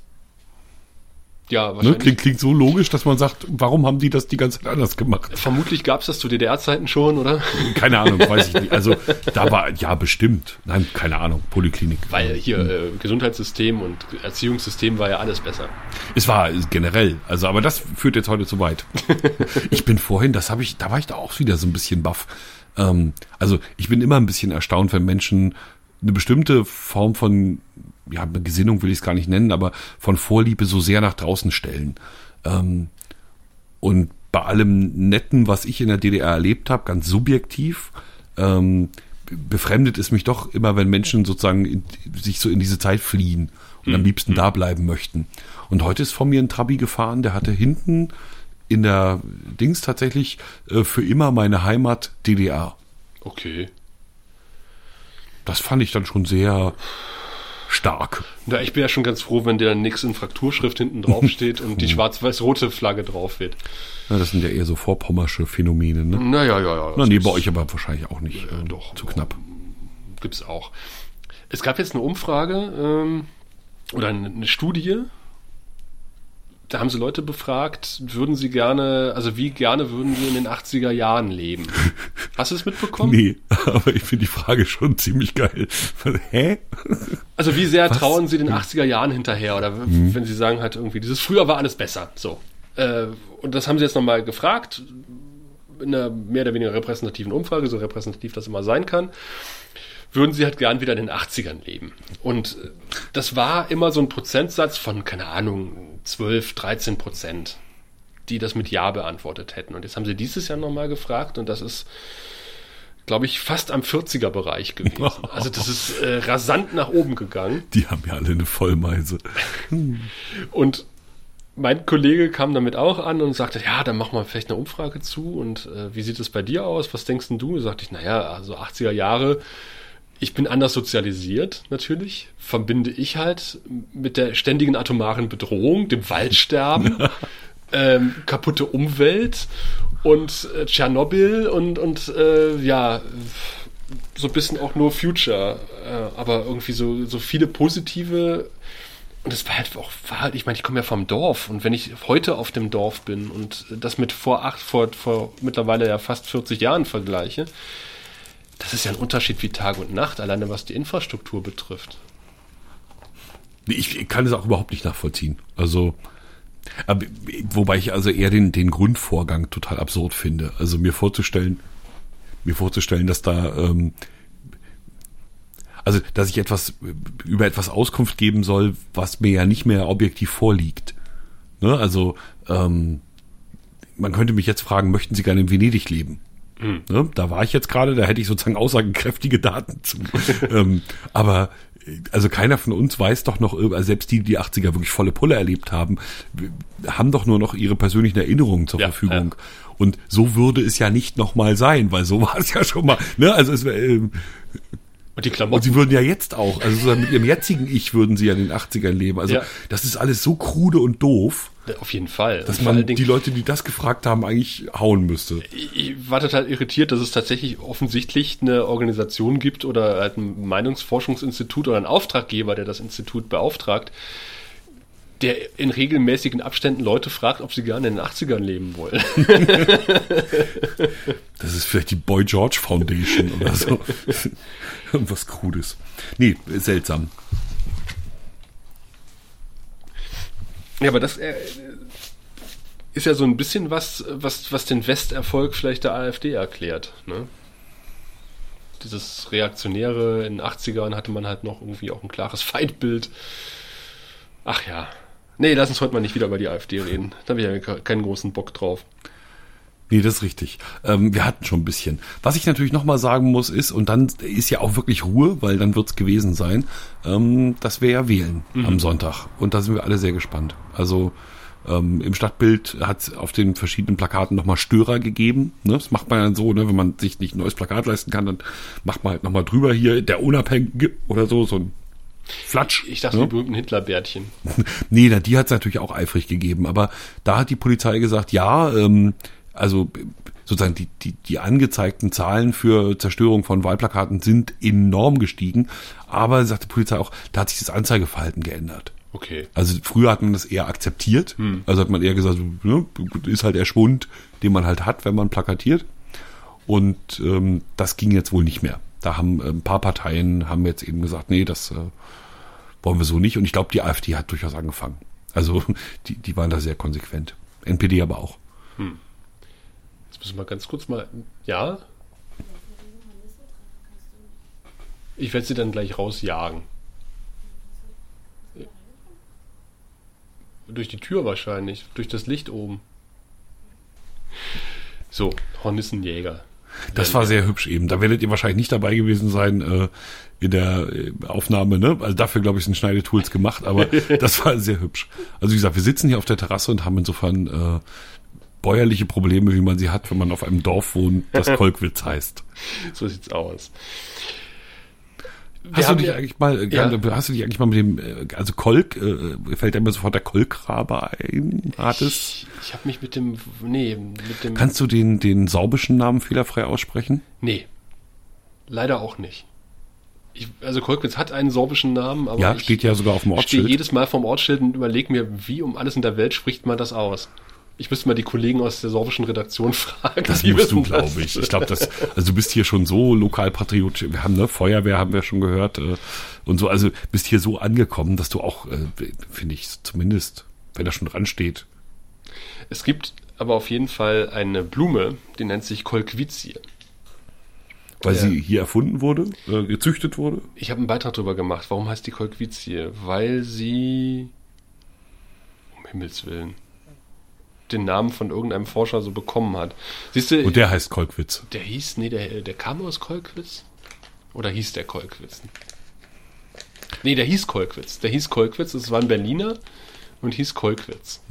Ja, Ne? wahrscheinlich. Klingt, klingt so logisch, dass man sagt, warum haben die das die ganze Zeit anders gemacht? Vermutlich gab es das zu DDR-Zeiten schon, oder? Keine Ahnung, weiß ich nicht. Also da war, ja, bestimmt. Nein, keine Ahnung, Poliklinik. Weil hier äh, Gesundheitssystem und Erziehungssystem war ja alles besser. Es war generell, also aber das führt jetzt heute zu weit. ich bin vorhin, das habe ich, da war ich da auch wieder so ein bisschen baff. Ähm, also ich bin immer ein bisschen erstaunt, wenn Menschen eine bestimmte Form von, ja, Gesinnung will ich es gar nicht nennen, aber von Vorliebe so sehr nach draußen stellen. Ähm, und bei allem Netten, was ich in der DDR erlebt habe, ganz subjektiv, ähm, befremdet es mich doch immer, wenn Menschen sozusagen in, sich so in diese Zeit fliehen und am liebsten da bleiben möchten. Und heute ist vor mir ein Trabi gefahren, der hatte hinten in der Dings tatsächlich äh, für immer meine Heimat DDR. Okay. Das fand ich dann schon sehr stark. Na, ich bin ja schon ganz froh, wenn der nix in Frakturschrift hinten drauf steht und die schwarz-weiß-rote Flagge drauf wird. Ja, das sind ja eher so vorpommersche Phänomene. Ne? Naja, ja, ja. Na, nee, bei euch aber wahrscheinlich auch nicht. ähm, doch. Zu knapp. gibt's auch. Es gab jetzt eine Umfrage ähm, oder eine, eine Studie. Da haben sie Leute befragt, würden sie gerne, also wie gerne würden sie in den 80er Jahren leben? Hast du es mitbekommen? Nee, aber ich finde die Frage schon ziemlich geil. Hä? Also wie sehr trauen sie den 80er Jahren hinterher? Oder Mhm. wenn sie sagen halt irgendwie, dieses früher war alles besser. So. Äh, und das haben sie jetzt nochmal gefragt, in einer mehr oder weniger repräsentativen Umfrage, so repräsentativ das immer sein kann, würden sie halt gern wieder in den 80ern leben. Und äh, das war immer so ein Prozentsatz von, keine Ahnung, 12, 13 Prozent, die das mit Ja beantwortet hätten. Und jetzt haben sie dieses Jahr nochmal gefragt und das ist, glaube ich, fast am 40er-Bereich gewesen. Also das ist äh, rasant nach oben gegangen. Die haben ja alle eine Vollmeise. Und mein Kollege kam damit auch an und sagte, ja, dann machen wir vielleicht eine Umfrage zu. Und äh, wie sieht es bei dir aus? Was denkst denn du? Da sagte ich, naja, also 80er Jahre. Ich bin anders sozialisiert, natürlich. Verbinde ich halt mit der ständigen atomaren Bedrohung, dem Waldsterben, ähm, kaputte Umwelt und äh, Tschernobyl und, und äh, ja, so ein bisschen auch nur Future. Äh, aber irgendwie so, so viele positive und es war halt auch, war halt, ich meine, ich komme ja vom Dorf und wenn ich heute auf dem Dorf bin und das mit vor acht, vor, vor mittlerweile ja fast 40 Jahren vergleiche, das ist ja ein Unterschied wie Tag und Nacht, alleine was die Infrastruktur betrifft. Ich kann es auch überhaupt nicht nachvollziehen. Also, wobei ich also eher den, den Grundvorgang total absurd finde. Also mir vorzustellen, mir vorzustellen, dass da, ähm, also dass ich etwas über etwas Auskunft geben soll, was mir ja nicht mehr objektiv vorliegt. Ne? Also ähm, man könnte mich jetzt fragen, möchten Sie gerne in Venedig leben? Ne? Da war ich jetzt gerade, da hätte ich sozusagen aussagekräftige Daten zu. ähm, aber äh, also keiner von uns weiß doch noch, also selbst die, die 80er wirklich volle Pulle erlebt haben, haben doch nur noch ihre persönlichen Erinnerungen zur Ja, Verfügung. Und so würde es ja nicht nochmal sein, weil so war es ja schon mal. Ne? Also es, ähm, Und die und Klamotten. sie würden ja jetzt auch, also mit ihrem jetzigen Ich würden sie ja in den 80ern leben. Also Ja. das ist alles so krude und doof, auf jeden Fall. dass Und man die Leute, die das gefragt haben, eigentlich hauen müsste. ich war total irritiert, dass es tatsächlich offensichtlich eine Organisation gibt oder halt ein Meinungsforschungsinstitut oder ein Auftraggeber, der das Institut beauftragt, der in regelmäßigen Abständen Leute fragt, ob sie gerne in den 80ern leben wollen. Das ist vielleicht die Boy George Foundation oder so. Irgendwas Krudes. Nee, seltsam. Ja, aber das äh, ist ja so ein bisschen was, was, was den Westerfolg vielleicht der AfD erklärt. Ne? Dieses Reaktionäre in den 80ern hatte man halt noch irgendwie auch ein klares Feindbild. Ach ja. Nee, lass uns heute mal nicht wieder über die AfD reden. Da habe ich ja ke- keinen großen Bock drauf. Nee, das ist richtig. Ähm, wir hatten schon ein bisschen. Was ich natürlich nochmal sagen muss, ist, und dann ist ja auch wirklich Ruhe, weil dann wird's gewesen sein, ähm, dass wir ja wählen am Sonntag. Und da sind wir alle sehr gespannt. Also Ähm, Im Stadtbild hat es auf den verschiedenen Plakaten nochmal Störer gegeben. Ne? Das macht man dann so, ne? wenn man sich nicht ein neues Plakat leisten kann, dann macht man halt nochmal drüber hier der Unabhängige oder so, so ein Flatsch. Ich dachte, ne? die berühmten Hitlerbärtchen. nee, die hat es natürlich auch eifrig gegeben, aber da hat die Polizei gesagt, ja, ähm, also sozusagen die, die, die angezeigten Zahlen für Zerstörung von Wahlplakaten sind enorm gestiegen, aber sagt die Polizei auch, da hat sich das Anzeigeverhalten geändert. Okay. Also früher hat man das eher akzeptiert, also hat man eher gesagt, ne, ist halt der Schwund, den man halt hat, wenn man plakatiert. Und ähm, das ging jetzt wohl nicht mehr. Da haben äh, ein paar Parteien haben jetzt eben gesagt, nee, das äh, wollen wir so nicht. Und ich glaube, die AfD hat durchaus angefangen. Also die, die waren da sehr konsequent. NPD aber auch. Jetzt müssen wir ganz kurz mal. Ja? Ich werde sie dann gleich rausjagen. Durch die Tür wahrscheinlich. Durch das Licht oben. So, Hornissenjäger. Das war sehr hübsch eben. Da werdet ihr wahrscheinlich nicht dabei gewesen sein äh, in der äh, Aufnahme. Ne? Also dafür, glaube ich, sind Schneidetools gemacht, aber das war sehr hübsch. Also wie gesagt, wir sitzen hier auf der Terrasse und haben insofern äh, bäuerliche Probleme, wie man sie hat, wenn man auf einem Dorf wohnt, das Kolkwitz heißt. So sieht's aus. Hast du dich ja- eigentlich mal, äh, Ja. hast du dich eigentlich mal mit dem, äh, also Kolk, äh, fällt dir mir sofort der Kolkrabe ein, Rates? Ich, ich habe mich mit dem. Nee, mit dem. Kannst du den, den sorbischen Namen fehlerfrei aussprechen? Nee. Leider auch nicht. Ich, also Kolkwitz hat einen sorbischen Namen, aber Ja, ich steht ja sogar auf dem stehe Ortsschild. jedes Mal vom Ortsschild und überlege mir, wie um alles in der Welt spricht man das aus. Ich müsste mal die Kollegen aus der sorbischen Redaktion fragen. Das musst du, glaube ich. Ich glaube, das, also du bist hier schon so lokalpatriotisch. Wir haben ne Feuerwehr, haben wir schon gehört äh, und so. Also bist hier so angekommen, dass du auch, äh, finde ich, zumindest, wenn da schon dran steht. Es gibt aber auf jeden Fall eine Blume, die nennt sich Kolkwizie. Weil Ja. sie hier erfunden wurde, äh, gezüchtet wurde. Ich habe einen Beitrag darüber gemacht. Warum heißt die Kolkwizie? Weil sie, um Himmels Willen, den Namen von irgendeinem Forscher so bekommen hat. Siehst du, Und der heißt Kolkwitz. Der hieß, nee, der, der kam aus Kolkwitz? Oder hieß der Kolkwitz? Nee, der hieß Kolkwitz. Der hieß Kolkwitz, es war ein Berliner und hieß Kolkwitz.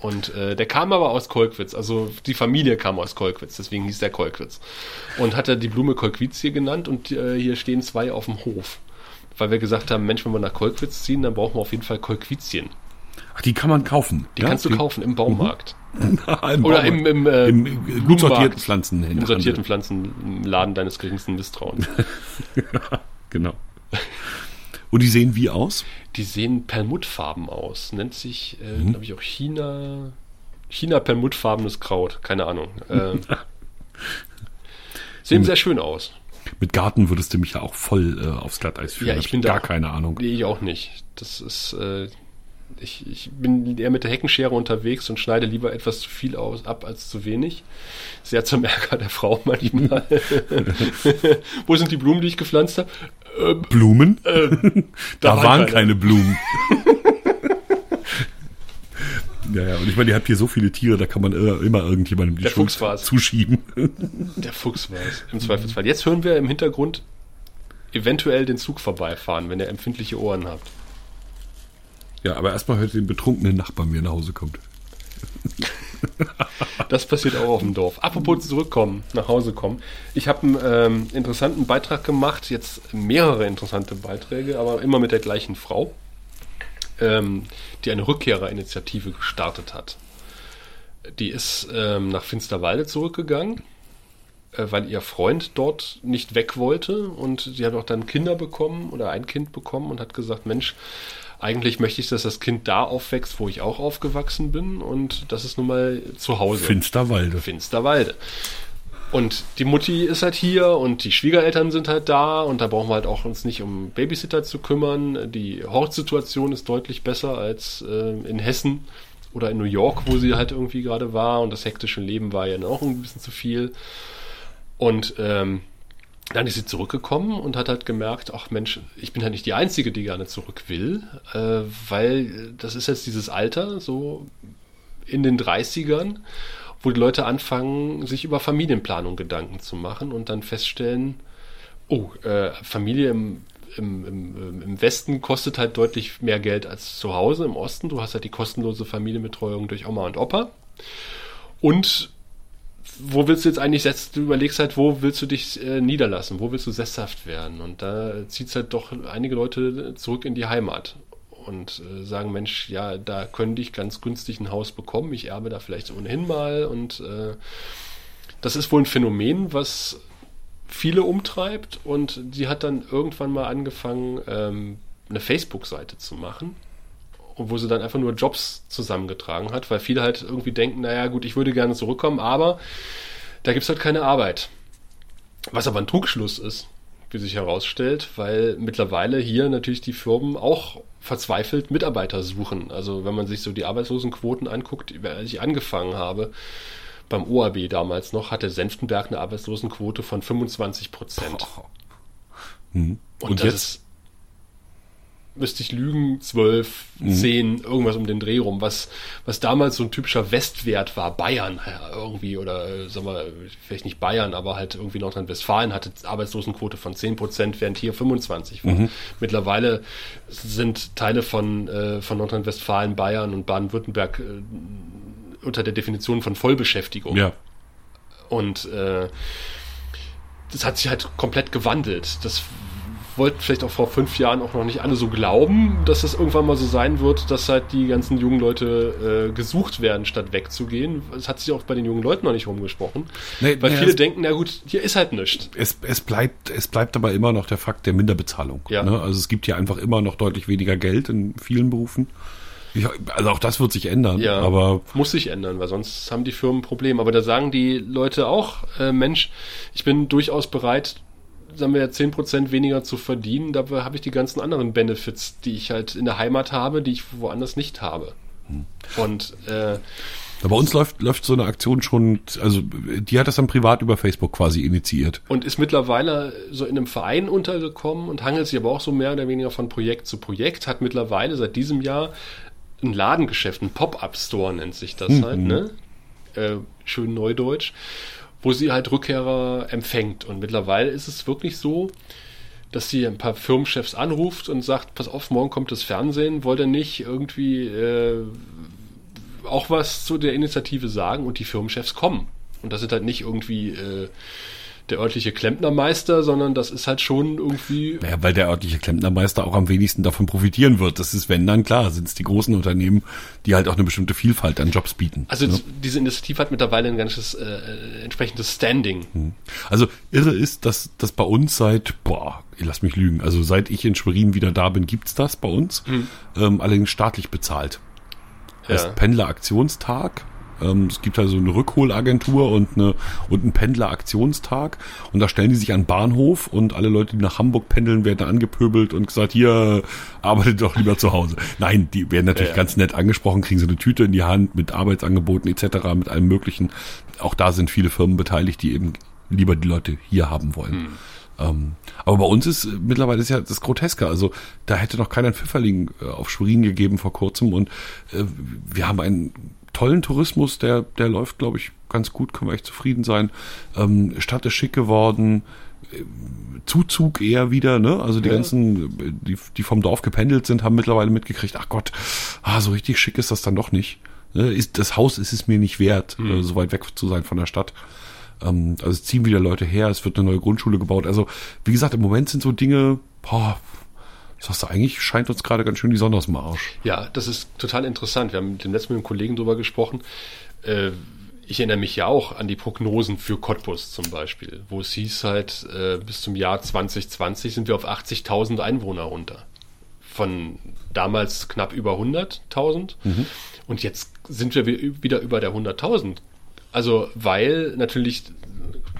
Und äh, der kam aber aus Kolkwitz, also die Familie kam aus Kolkwitz, deswegen hieß der Kolkwitz. Und hat er die Blume Kolkwizie genannt und äh, hier stehen zwei auf dem Hof. Weil wir gesagt haben, Mensch, wenn wir nach Kolkwitz ziehen, dann brauchen wir auf jeden Fall Kolkwizien. Ach, die kann man kaufen. Die kannst du kaufen im Baumarkt. Im Oder Baumarkt. im, im, äh, Im, äh, gut sortierten Pflanzen. Im sortierten Pflanzenladen deines geringsten Misstrauens. Genau. Und die sehen wie aus? Die sehen perlmuttfarben aus. Nennt sich, äh, Mhm. glaube ich, auch China. China perlmuttfarbenes Kraut. Keine Ahnung. Äh, sehen sehr schön aus. Mit Garten würdest du mich ja auch voll äh, aufs Glatteis führen. Ja, ich bin da gar keine Ahnung. Nee, ich auch nicht. Das ist. Äh, ich, ich bin eher mit der Heckenschere unterwegs und schneide lieber etwas zu viel aus, ab als zu wenig. Sehr zum Ärger der Frau manchmal. Wo sind die Blumen, die ich gepflanzt habe? Blumen? Äh, da, waren waren keine. Blumen. ja, ja, und ich meine, ihr habt hier so viele Tiere, da kann man immer, immer irgendjemandem die Der Schuld Fuchs war's. zuschieben. Der Fuchs war es, im Zweifelsfall. Jetzt hören wir im Hintergrund eventuell den Zug vorbeifahren, wenn ihr empfindliche Ohren habt. Ja, aber erstmal hört den betrunkenen Nachbarn, wie er nach Hause kommt. Das passiert auch auf dem Dorf. Apropos zurückkommen, nach Hause kommen. Ich habe einen ähm, interessanten Beitrag gemacht, jetzt mehrere interessante Beiträge, aber immer mit der gleichen Frau, ähm, die eine Rückkehrerinitiative gestartet hat. Die ist ähm, nach Finsterwalde zurückgegangen, äh, weil ihr Freund dort nicht weg wollte und sie hat auch dann Kinder bekommen oder ein Kind bekommen und hat gesagt, Mensch, eigentlich möchte ich, dass das Kind da aufwächst, wo ich auch aufgewachsen bin und das ist nun mal zu Hause. Finsterwalde. Finsterwalde. Und die Mutti ist halt hier und die Schwiegereltern sind halt da und da brauchen wir halt auch uns nicht um Babysitter zu kümmern. Die Hortsituation ist deutlich besser als äh, in Hessen oder in New York, wo sie halt irgendwie gerade war und das hektische Leben war ja auch ein bisschen zu viel. Und ähm, dann ist sie zurückgekommen und hat halt gemerkt, ach Mensch, ich bin halt nicht die Einzige, die gerne zurück will, äh, weil das ist jetzt dieses Alter, so in den 30ern, wo die Leute anfangen, sich über Familienplanung Gedanken zu machen und dann feststellen, oh, äh, Familie im im, im, im Westen kostet halt deutlich mehr Geld als zu Hause im Osten. Du hast halt die kostenlose Familienbetreuung durch Oma und Opa. Und wo willst du jetzt eigentlich setzen? Du überlegst halt, wo willst du dich äh, niederlassen? Wo willst du sesshaft werden? Und da zieht es halt doch einige Leute zurück in die Heimat und äh, sagen, Mensch, ja, da könnte ich ganz günstig ein Haus bekommen. Ich erbe da vielleicht ohnehin mal. Und äh, das ist wohl ein Phänomen, was viele umtreibt. Und die hat dann irgendwann mal angefangen, ähm, eine Facebook-Seite zu machen wo sie dann einfach nur Jobs zusammengetragen hat, weil viele halt irgendwie denken, naja gut, ich würde gerne zurückkommen, aber da gibt es halt keine Arbeit. Was aber ein Trugschluss ist, wie sich herausstellt, weil mittlerweile hier natürlich die Firmen auch verzweifelt Mitarbeiter suchen. Also wenn man sich so die Arbeitslosenquoten anguckt, als ich angefangen habe, beim OAB damals noch, hatte Senftenberg eine Arbeitslosenquote von 25 Prozent. Mhm. Und, Und das jetzt? Müsste ich lügen, 12, Mhm. 10, irgendwas um den Dreh rum, was, was damals so ein typischer Westwert war, Bayern ja, irgendwie, oder äh, sagen wir, vielleicht nicht Bayern, aber halt irgendwie Nordrhein-Westfalen hatte Arbeitslosenquote von 10 Prozent, während hier 25 war. Mhm. Mittlerweile sind Teile von, äh, von Nordrhein-Westfalen, Bayern und Baden-Württemberg äh, unter der Definition von Vollbeschäftigung. Ja. Und äh, das hat sich halt komplett gewandelt. Das wollten vielleicht auch vor fünf Jahren auch noch nicht alle so glauben, dass das irgendwann mal so sein wird, dass halt die ganzen jungen Leute äh, gesucht werden, statt wegzugehen. Das hat sich auch bei den jungen Leuten noch nicht rumgesprochen. Nee, weil nee, viele es- denken, na gut, hier ist halt nichts. Es, es, bleibt, es bleibt aber immer noch der Fakt der Minderbezahlung. Ja. Ne? Also es gibt ja einfach immer noch deutlich weniger Geld in vielen Berufen. Ich, also auch das wird sich ändern. Ja, Aber muss sich ändern, weil sonst haben die Firmen ein Problem. Aber da sagen die Leute auch, äh, Mensch, ich bin durchaus bereit, sagen wir 10% weniger zu verdienen. Dabei habe ich die ganzen anderen Benefits, die ich halt in der Heimat habe, die ich woanders nicht habe. Hm. Und äh, bei uns läuft, läuft so eine Aktion schon, also die hat das dann privat über Facebook quasi initiiert. und ist mittlerweile so in einem Verein untergekommen und hangelt sich aber auch so mehr oder weniger von Projekt zu Projekt, hat mittlerweile seit diesem Jahr ein Ladengeschäft, ein Pop-Up-Store nennt sich das halt, ne? Äh, schön neudeutsch, wo sie halt Rückkehrer empfängt. Und mittlerweile ist es wirklich so, dass sie ein paar Firmenchefs anruft und sagt, pass auf, morgen kommt das Fernsehen, wollt ihr nicht irgendwie äh, auch was zu der Initiative sagen und die Firmenchefs kommen. Und das sind halt nicht irgendwie äh, der örtliche Klempnermeister, sondern das ist halt schon irgendwie. Naja, weil der örtliche Klempnermeister auch am wenigsten davon profitieren wird. Das ist, wenn dann klar, sind es die großen Unternehmen, die halt auch eine bestimmte Vielfalt an Jobs bieten. Also ne? diese Initiative hat mittlerweile ein ganzes äh, entsprechendes Standing. Also irre ist, dass das bei uns seit, boah, lass mich lügen, also seit ich in Schwerin wieder da bin, gibt's das bei uns, ähm, allerdings staatlich bezahlt. heißt Ja. Pendleraktionstag. Ähm, es gibt also eine Rückholagentur und, eine, und einen Pendleraktionstag. Und da stellen die sich an den Bahnhof und alle Leute, die nach Hamburg pendeln, werden angepöbelt und gesagt, hier, arbeitet doch lieber zu Hause. Nein, die werden natürlich Ja, ja. ganz nett angesprochen, kriegen so eine Tüte in die Hand mit Arbeitsangeboten etc., mit allem möglichen. Auch da sind viele Firmen beteiligt, die eben lieber die Leute hier haben wollen. Ähm, aber bei uns ist äh, mittlerweile ist ja das Groteske. Also da hätte noch keiner einen Pfifferling äh, auf Schwerin gegeben vor kurzem und äh, wir haben einen tollen Tourismus, der, der läuft, glaube ich, ganz gut, können wir echt zufrieden sein. Ähm, Stadt ist schick geworden, äh, Zuzug eher wieder, ne? Also die Ja. ganzen, die, die vom Dorf gependelt sind, haben mittlerweile mitgekriegt, ach Gott, ah, so richtig schick ist das dann doch nicht. Ne? Ist, das Haus ist es mir nicht wert, äh, so weit weg zu sein von der Stadt. Ähm, also es ziehen wieder Leute her, es wird eine neue Grundschule gebaut. Also, wie gesagt, im Moment sind so Dinge, boah, sagst du, eigentlich scheint uns gerade ganz schön die Sonne aus dem Arsch. Ja, das ist total interessant. Wir haben mit dem letzten mit einem Kollegen drüber gesprochen. Äh, ich erinnere mich ja auch an die Prognosen für Cottbus zum Beispiel, wo es hieß halt, äh, bis zum Jahr 2020 sind wir auf 80.000 Einwohner runter. Von damals knapp über 100.000. Und jetzt sind wir wi- wieder über der 100.000. Also, weil natürlich,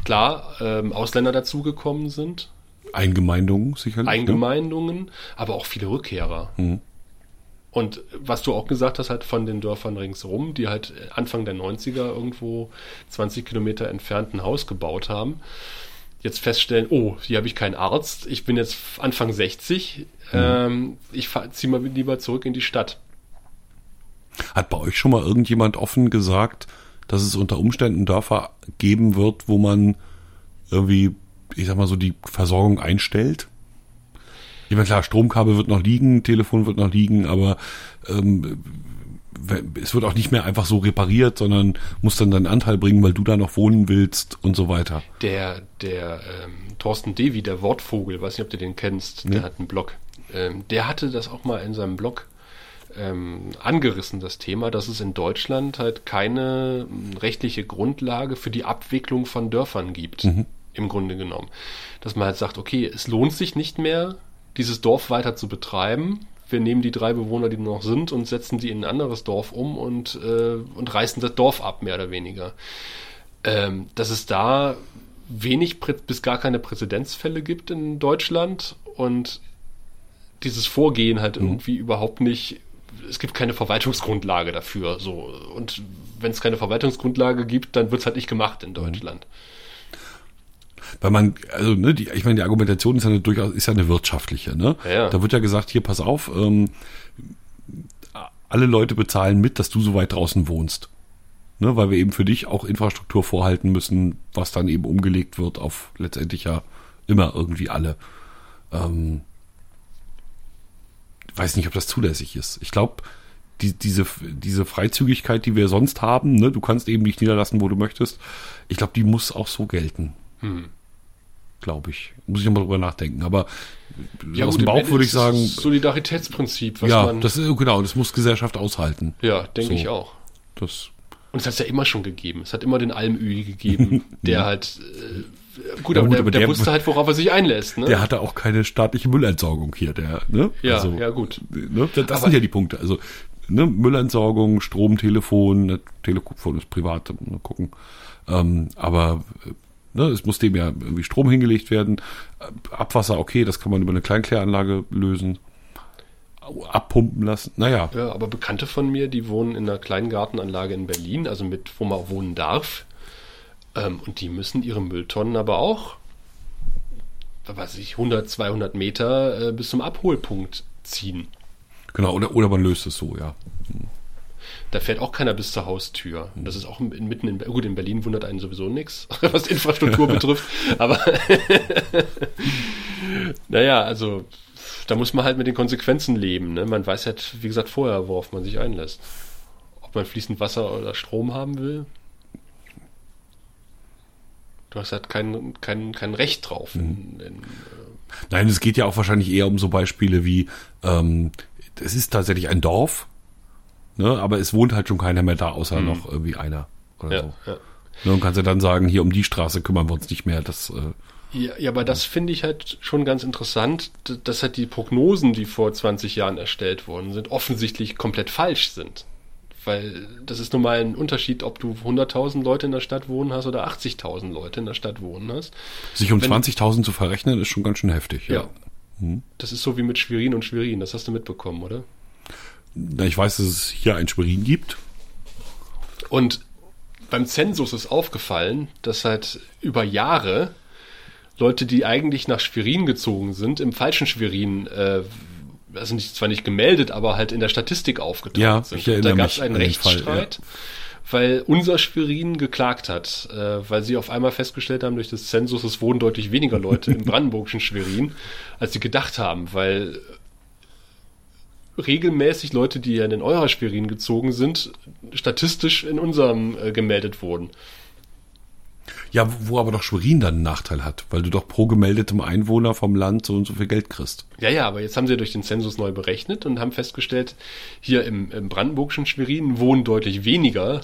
klar, ähm, Ausländer dazugekommen sind, Eingemeindungen sicherlich. ne? Eingemeindungen, aber auch viele Rückkehrer. Und was du auch gesagt hast, halt von den Dörfern ringsherum, die halt Anfang der 90er irgendwo 20 Kilometer entfernt ein Haus gebaut haben, jetzt feststellen, oh, hier habe ich keinen Arzt, ich bin jetzt Anfang 60, ähm, ich ziehe mal lieber zurück in die Stadt. Hat bei euch schon mal irgendjemand offen gesagt, dass es unter Umständen Dörfer geben wird, wo man irgendwie, ich sag mal so, die Versorgung einstellt? Ich meine, klar, Stromkabel wird noch liegen, Telefon wird noch liegen, aber ähm, es wird auch nicht mehr einfach so repariert, sondern muss dann deinen Anteil bringen, weil du da noch wohnen willst und so weiter. Der, der ähm, Thorsten Devi, der Wortvogel, weiß nicht, ob du den kennst, Nee. der hat einen Blog. Ähm, der hatte das auch mal in seinem Blog ähm, angerissen, das Thema, dass es in Deutschland halt keine m, rechtliche Grundlage für die Abwicklung von Dörfern gibt, im Grunde genommen. Dass man halt sagt, okay, es lohnt sich nicht mehr, dieses Dorf weiter zu betreiben. Wir nehmen die drei Bewohner, die noch sind, und setzen die in ein anderes Dorf um und, äh, und reißen das Dorf ab, mehr oder weniger. Ähm, dass es da wenig bis gar keine Präzedenzfälle gibt in Deutschland und dieses Vorgehen halt irgendwie überhaupt nicht, es gibt keine Verwaltungsgrundlage dafür. So. Und wenn es keine Verwaltungsgrundlage gibt, dann wird es halt nicht gemacht in Deutschland. Weil man, also, ne, die, ich meine, die Argumentation ist ja eine, durchaus, ist ja eine wirtschaftliche, ne? Ja, ja. Da wird ja gesagt, hier, pass auf, ähm, alle Leute bezahlen mit, dass du so weit draußen wohnst. Ne, weil wir eben für dich auch Infrastruktur vorhalten müssen, was dann eben umgelegt wird auf letztendlich ja immer irgendwie alle. Ähm, weiß nicht, ob das zulässig ist. Ich glaube, die, diese, diese Freizügigkeit, die wir sonst haben, ne, du kannst eben dich niederlassen, wo du möchtest, ich glaube, die muss auch so gelten. Glaube ich. Muss ich nochmal drüber nachdenken. Aber aus gut, dem Bauch würde ich sagen, Solidaritätsprinzip, was ja, man. das ist, genau, das muss Gesellschaft aushalten. ja, denke so. ich auch. Das, Und es hat es ja immer schon gegeben. Es hat immer den Almöhi gegeben, der halt. Äh, gut, Ja, aber, gut, der, aber der, der- wusste halt, worauf er sich einlässt. Ne? der hatte auch keine staatliche Müllentsorgung hier, der, ne? ja, ja, gut. Ne? Das, das Aber- sind ja die Punkte. Also ne? Müllentsorgung, Strom, Telefon, ne? Telefon ist privat, mal gucken. Ähm, aber äh, ne? es muss dem ja irgendwie Strom hingelegt werden. Abwasser, okay, das kann man über eine Kleinkläranlage lösen. Abpumpen lassen. Naja, Ja, aber Bekannte von mir, die wohnen in einer kleinen Gartenanlage in Berlin, also mit, wo man auch wohnen darf. Ähm, und die müssen ihre Mülltonnen aber auch, weiß ich, 100, 200 Meter äh, bis zum Abholpunkt ziehen. genau. Oder, oder man löst es so, ja. Da fährt auch keiner bis zur Haustür. Und das ist auch in- mitten in, gut, in Berlin wundert einen sowieso nichts, was Infrastruktur betrifft. Aber naja, also da muss man halt mit den Konsequenzen leben. Ne? Man weiß halt, wie gesagt, vorher, worauf man sich einlässt. Ob man fließend Wasser oder Strom haben will. Du hast halt kein, kein, kein Recht drauf. In, in, Nein, es geht ja auch wahrscheinlich eher um so Beispiele wie, ähm, es ist tatsächlich ein Dorf, ne, aber es wohnt halt schon keiner mehr da, außer noch irgendwie einer oder ja, so. ja. Ne, und kannst ja dann sagen, hier um die Straße kümmern wir uns nicht mehr. Das, äh, Ja, ja, aber das finde ich halt schon ganz interessant, dass halt die Prognosen, die vor 20 Jahren erstellt worden sind, offensichtlich komplett falsch sind. Weil das ist nun mal ein Unterschied, ob du 100.000 Leute in der Stadt wohnen hast oder 80.000 Leute in der Stadt wohnen hast. sich um Wenn- 20.000 zu verrechnen, ist schon ganz schön heftig. Ja. Das ist so wie mit Schwerin und Schwerin, das hast du mitbekommen, oder? Na, ich weiß, dass es hier ein Schwerin gibt. Und beim Zensus ist aufgefallen, dass halt über Jahre Leute, die eigentlich nach Schwerin gezogen sind, im falschen Schwerin, äh, also nicht, zwar nicht gemeldet, aber halt in der Statistik aufgetaucht Ja, sind. ich da gab es einen den Fall, Rechtsstreit, weil unser Schwerin geklagt hat, äh, weil sie auf einmal festgestellt haben, durch das Zensus, es wohnen deutlich weniger Leute im brandenburgischen Schwerin, als sie gedacht haben, weil regelmäßig Leute, die ja in den eurer Schwerin gezogen sind, statistisch in unserem äh, gemeldet wurden. Ja, wo aber doch Schwerin dann einen Nachteil hat, weil du doch pro gemeldetem Einwohner vom Land so und so viel Geld kriegst. Ja, ja, aber jetzt haben sie durch den Zensus neu berechnet und haben festgestellt, hier im, im brandenburgischen Schwerin wohnen deutlich weniger,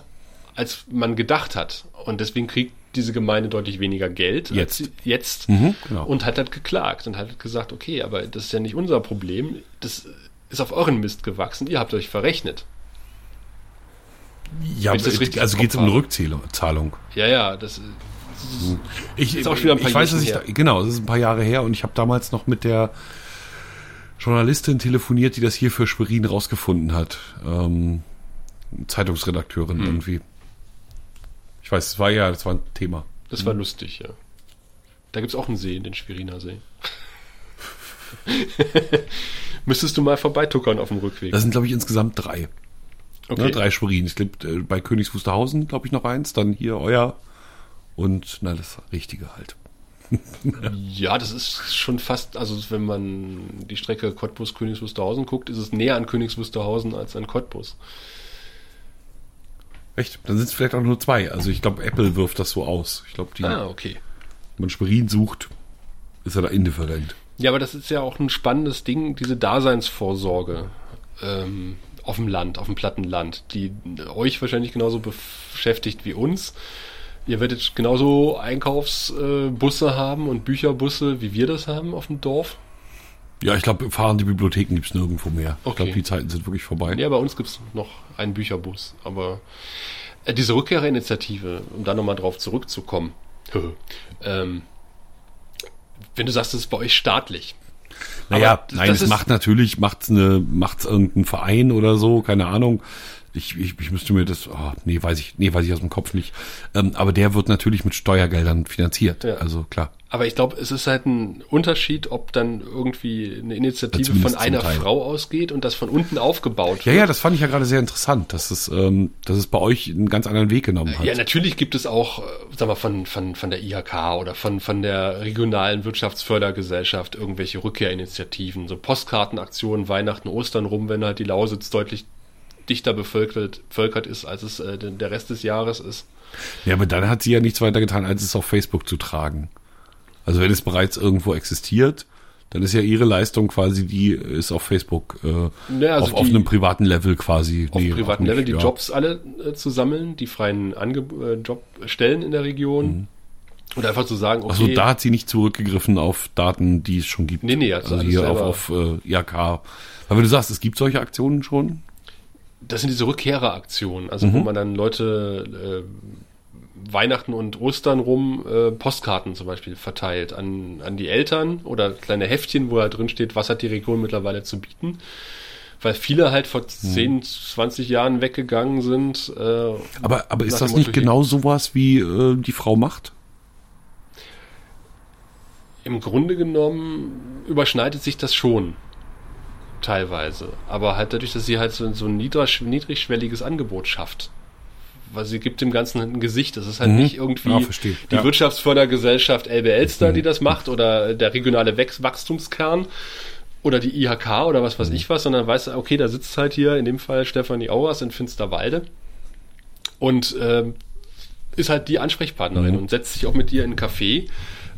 als man gedacht hat. Und deswegen kriegt diese Gemeinde deutlich weniger Geld als Jetzt. jetzt Mhm, genau. und hat halt geklagt und hat gesagt, okay, aber das ist ja nicht unser Problem, das ist auf euren Mist gewachsen, ihr habt euch verrechnet. Ja, das richtig also geht es um eine. Rückzahlung. Ja, ja, das Ich, Ist auch schon wieder ein paar ich weiß, dass ich da, genau, das ist ein paar Jahre her und ich habe damals noch mit der Journalistin telefoniert, die das hier für Schwerin rausgefunden hat. Ähm, Zeitungsredakteurin Hm. irgendwie. Ich weiß, es war ja, das war ein Thema. Das war lustig, ja. Da gibt's auch einen See, den Schweriner See. Müsstest du mal vorbeituckern auf dem Rückweg. Das sind, glaube ich, insgesamt drei. okay. Ne, drei Schwerin. Es gibt äh, bei Königs Wusterhausen, glaube ich, noch eins, dann hier euer und na, das Richtige halt. Ja, das ist schon fast, also wenn man die Strecke Cottbus-Königs Wusterhausen guckt, ist es näher an Königs Wusterhausen als an Cottbus. Echt? Dann sind es vielleicht auch nur zwei. Also ich glaube, Apple wirft das so aus. Ich glaube, die, Ah, okay. wenn man Schwerin sucht, ist er da indifferent. Ja, aber das ist ja auch ein spannendes Ding, diese Daseinsvorsorge ähm, auf dem Land, auf dem platten Land, die euch wahrscheinlich genauso beschäftigt wie uns. Ihr werdet genauso Einkaufsbusse äh, haben und Bücherbusse, wie wir das haben auf dem Dorf. Ja, ich glaube, fahrende Bibliotheken gibt's nirgendwo mehr. Ich Okay. glaube, die Zeiten sind wirklich vorbei. Ja, bei uns gibt's noch einen Bücherbus. Aber äh, diese Rückkehrerinitiative, um da nochmal drauf zurückzukommen, ähm, wenn du sagst, das ist bei euch staatlich. Naja, das- nein, das es macht natürlich, macht's eine, macht's irgendein Verein oder so, keine Ahnung. Ich, ich, ich müsste mir das, oh, nee, weiß ich, nee, weiß ich aus dem Kopf nicht. Ähm, aber der wird natürlich mit Steuergeldern finanziert. Ja. Also klar. Aber ich glaube, es ist halt ein Unterschied, ob dann irgendwie eine Initiative zumindest von einer. Frau ausgeht und das von unten aufgebaut Ja, wird. ja, das fand ich ja gerade sehr interessant, dass es, ähm, dass es bei euch einen ganz anderen Weg genommen hat. Ja, natürlich gibt es auch, äh, sag mal, von, von, von der IHK oder von, von der regionalen Wirtschaftsfördergesellschaft irgendwelche Rückkehrinitiativen, so Postkartenaktionen, Weihnachten, Ostern rum, wenn halt die Lausitz deutlich dichter bevölkert, bevölkert ist, als es äh, der Rest des Jahres ist. Ja, aber dann hat sie ja nichts weiter getan, als es auf Facebook zu tragen. Also wenn es bereits irgendwo existiert, dann ist ja ihre Leistung quasi, die ist auf Facebook äh, Ja, also auf, auf einem privaten Level quasi. Auf Nee, privaten nicht, Level die ja. Jobs alle äh, zu sammeln, die freien Ange äh, Jobstellen in der Region. Und einfach zu sagen, okay, Also da hat sie nicht zurückgegriffen auf Daten, die es schon gibt. Nee, nee, also also hier auf, selber. auf äh, IHK. Aber wenn du sagst, es gibt solche Aktionen schon, das sind diese Rückkehreraktionen, also Mhm. wo man dann Leute äh, Weihnachten und Ostern rum äh, Postkarten zum Beispiel verteilt an, an die Eltern oder kleine Heftchen, wo halt drin steht, was hat die Region mittlerweile zu bieten. Weil viele halt vor 10, 20 Jahren weggegangen sind. Äh, aber, aber ist das nicht genau sowas, wie äh, die Frau macht? Im Grunde genommen überschneidet sich das schon. Teilweise. Aber halt dadurch, dass sie halt so, so ein niedrig, niedrigschwelliges Angebot schafft. Weil sie gibt dem Ganzen ein Gesicht. Das ist halt Mhm. nicht irgendwie Ja, die Ja. Mhm. Wirtschaftsfördergesellschaft Elbe Elster, die das macht, oder der regionale Wachs Wachstumskern oder die IHK oder was weiß Mhm. ich was, sondern weißt du, okay, da sitzt halt hier in dem Fall Stefanie Auers in Finsterwalde und ähm, ist halt die Ansprechpartnerin Mhm. und setzt sich auch mit dir in einen Café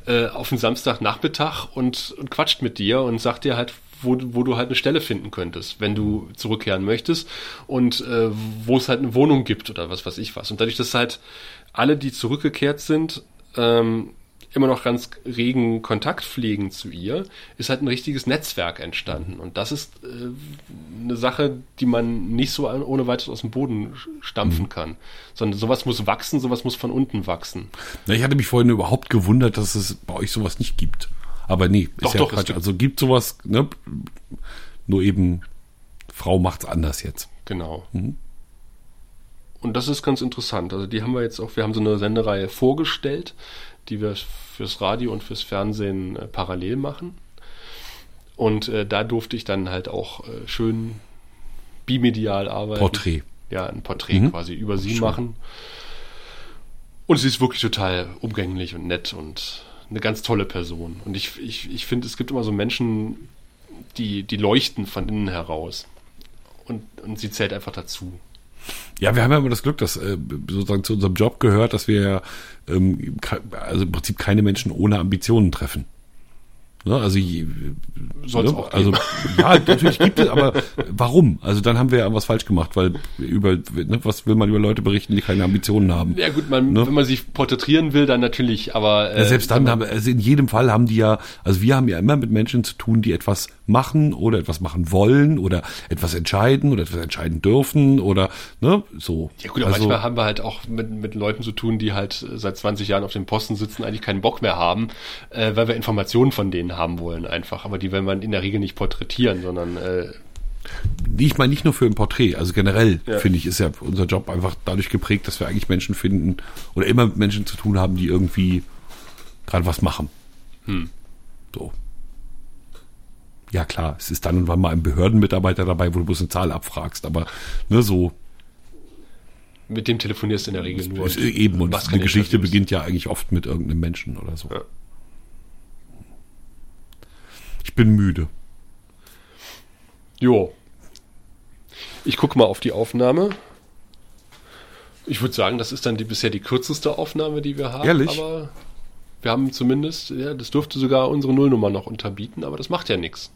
äh, auf einen Samstagnachmittag und, und quatscht mit dir und sagt dir halt, wo, wo du halt eine Stelle finden könntest, wenn du zurückkehren möchtest und äh, wo es halt eine Wohnung gibt oder was weiß ich was. Und dadurch, dass halt alle, die zurückgekehrt sind, ähm, immer noch ganz regen Kontakt pflegen zu ihr, ist halt ein richtiges Netzwerk entstanden. Und das ist äh, eine Sache, die man nicht so ohne weiteres aus dem Boden stampfen kann. Sondern sowas muss wachsen, sowas muss von unten wachsen. Na, ich hatte mich vorhin überhaupt gewundert, dass es bei euch sowas nicht gibt. Aber nee, ist Doch, ja doch, Quatsch. Also gibt sowas, ne? Nur eben, Frau macht's anders jetzt. Genau. Und das ist ganz interessant. Also die haben wir jetzt auch, wir haben so eine Sendereihe vorgestellt, die wir fürs Radio und fürs Fernsehen äh, parallel machen. Und äh, da durfte ich dann halt auch äh, schön bimedial arbeiten. Porträt. Ja, ein Porträt Mhm. quasi über sie Schön. machen. Und sie ist wirklich total umgänglich und nett und eine ganz tolle Person. Und ich, ich, ich finde, es gibt immer so Menschen, die, die leuchten von innen heraus. Und, und sie zählt einfach dazu. Ja, wir haben ja immer das Glück, dass äh, sozusagen zu unserem Job gehört, dass wir ähm, also im Prinzip keine Menschen ohne Ambitionen treffen. Ne? Also, je, ne? auch also ja, natürlich gibt es, aber warum? Also dann haben wir ja was falsch gemacht, weil über ne, was will man über Leute berichten, die keine Ambitionen haben? Ja gut, man, Ne? wenn man sich porträtieren will, dann natürlich, aber äh, Ja, selbst dann haben, also in jedem Fall haben die ja, also wir haben ja immer mit Menschen zu tun, die etwas machen oder etwas machen wollen oder etwas entscheiden oder etwas entscheiden dürfen oder ne, so. Ja gut, aber also, manchmal haben wir halt auch mit, mit Leuten zu tun, die halt seit 20 Jahren auf dem Posten sitzen, eigentlich keinen Bock mehr haben, äh, weil wir Informationen von denen haben wollen einfach. Aber die will man in der Regel nicht porträtieren, sondern äh, ich meine nicht nur für ein Porträt, also generell Ja. finde ich, ist ja unser Job einfach dadurch geprägt, dass wir eigentlich Menschen finden oder immer mit Menschen zu tun haben, die irgendwie gerade was machen. Hm. So. Ja klar, es ist dann und wann mal ein Behördenmitarbeiter dabei, wo du bloß eine Zahl abfragst, aber ne, so mit dem telefonierst du in der Regel nur. ist eben und eine Geschichte beginnt ja eigentlich oft mit irgendeinem Menschen oder so. Ja. Bin müde. Jo. Ich gucke mal auf die Aufnahme. Ich würde sagen, das ist dann die, bisher die kürzeste Aufnahme, die wir haben. Ehrlich? Aber wir haben zumindest, ja, das dürfte sogar unsere Nullnummer noch unterbieten, aber das macht ja nichts.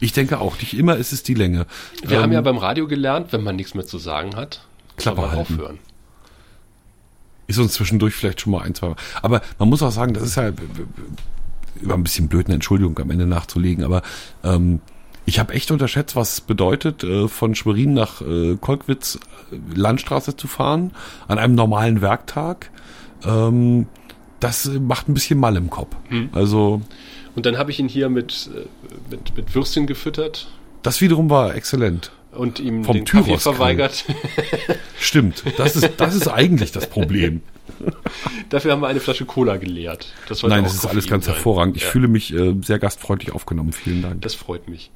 Ich denke auch, nicht immer ist es die Länge. Wir Ähm, haben ja beim Radio gelernt, wenn man nichts mehr zu sagen hat, Klappe halten. aufhören. Ist uns zwischendurch vielleicht schon mal ein, zwei Mal. Aber man muss auch sagen, das ist ja über ein bisschen blöd, eine Entschuldigung am Ende nachzulegen, aber ähm, ich habe echt unterschätzt, was es bedeutet, äh, von Schwerin nach äh, Kolkwitz äh, Landstraße zu fahren, an einem normalen Werktag. Ähm, das äh, macht ein bisschen Mal im Kopf. Also Und dann habe ich ihn hier mit, äh, mit, mit Würstchen gefüttert das wiederum war exzellent. und ihm Vom den Kaffee Tyros verweigert. Stimmt, das ist, das ist eigentlich das Problem. Dafür haben wir eine Flasche Cola geleert. Das Nein, das ist alles ganz sein. hervorragend. Ich Ja, fühle mich äh, sehr gastfreundlich aufgenommen. Vielen Dank. Das freut mich.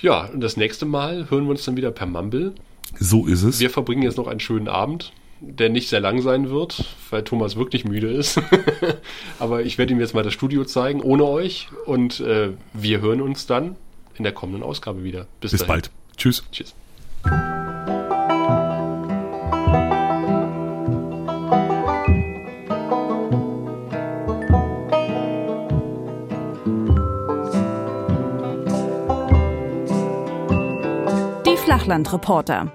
Ja, und das nächste Mal hören wir uns dann wieder per Mumble. So ist es. Wir verbringen jetzt noch einen schönen Abend, der nicht sehr lang sein wird, weil Thomas wirklich müde ist. Aber ich werde ihm jetzt mal das Studio zeigen, ohne euch. Und äh, wir hören uns dann in der kommenden Ausgabe wieder. Bis dahin. bald. Tschüss. Tschüss. Deutschland Reporter.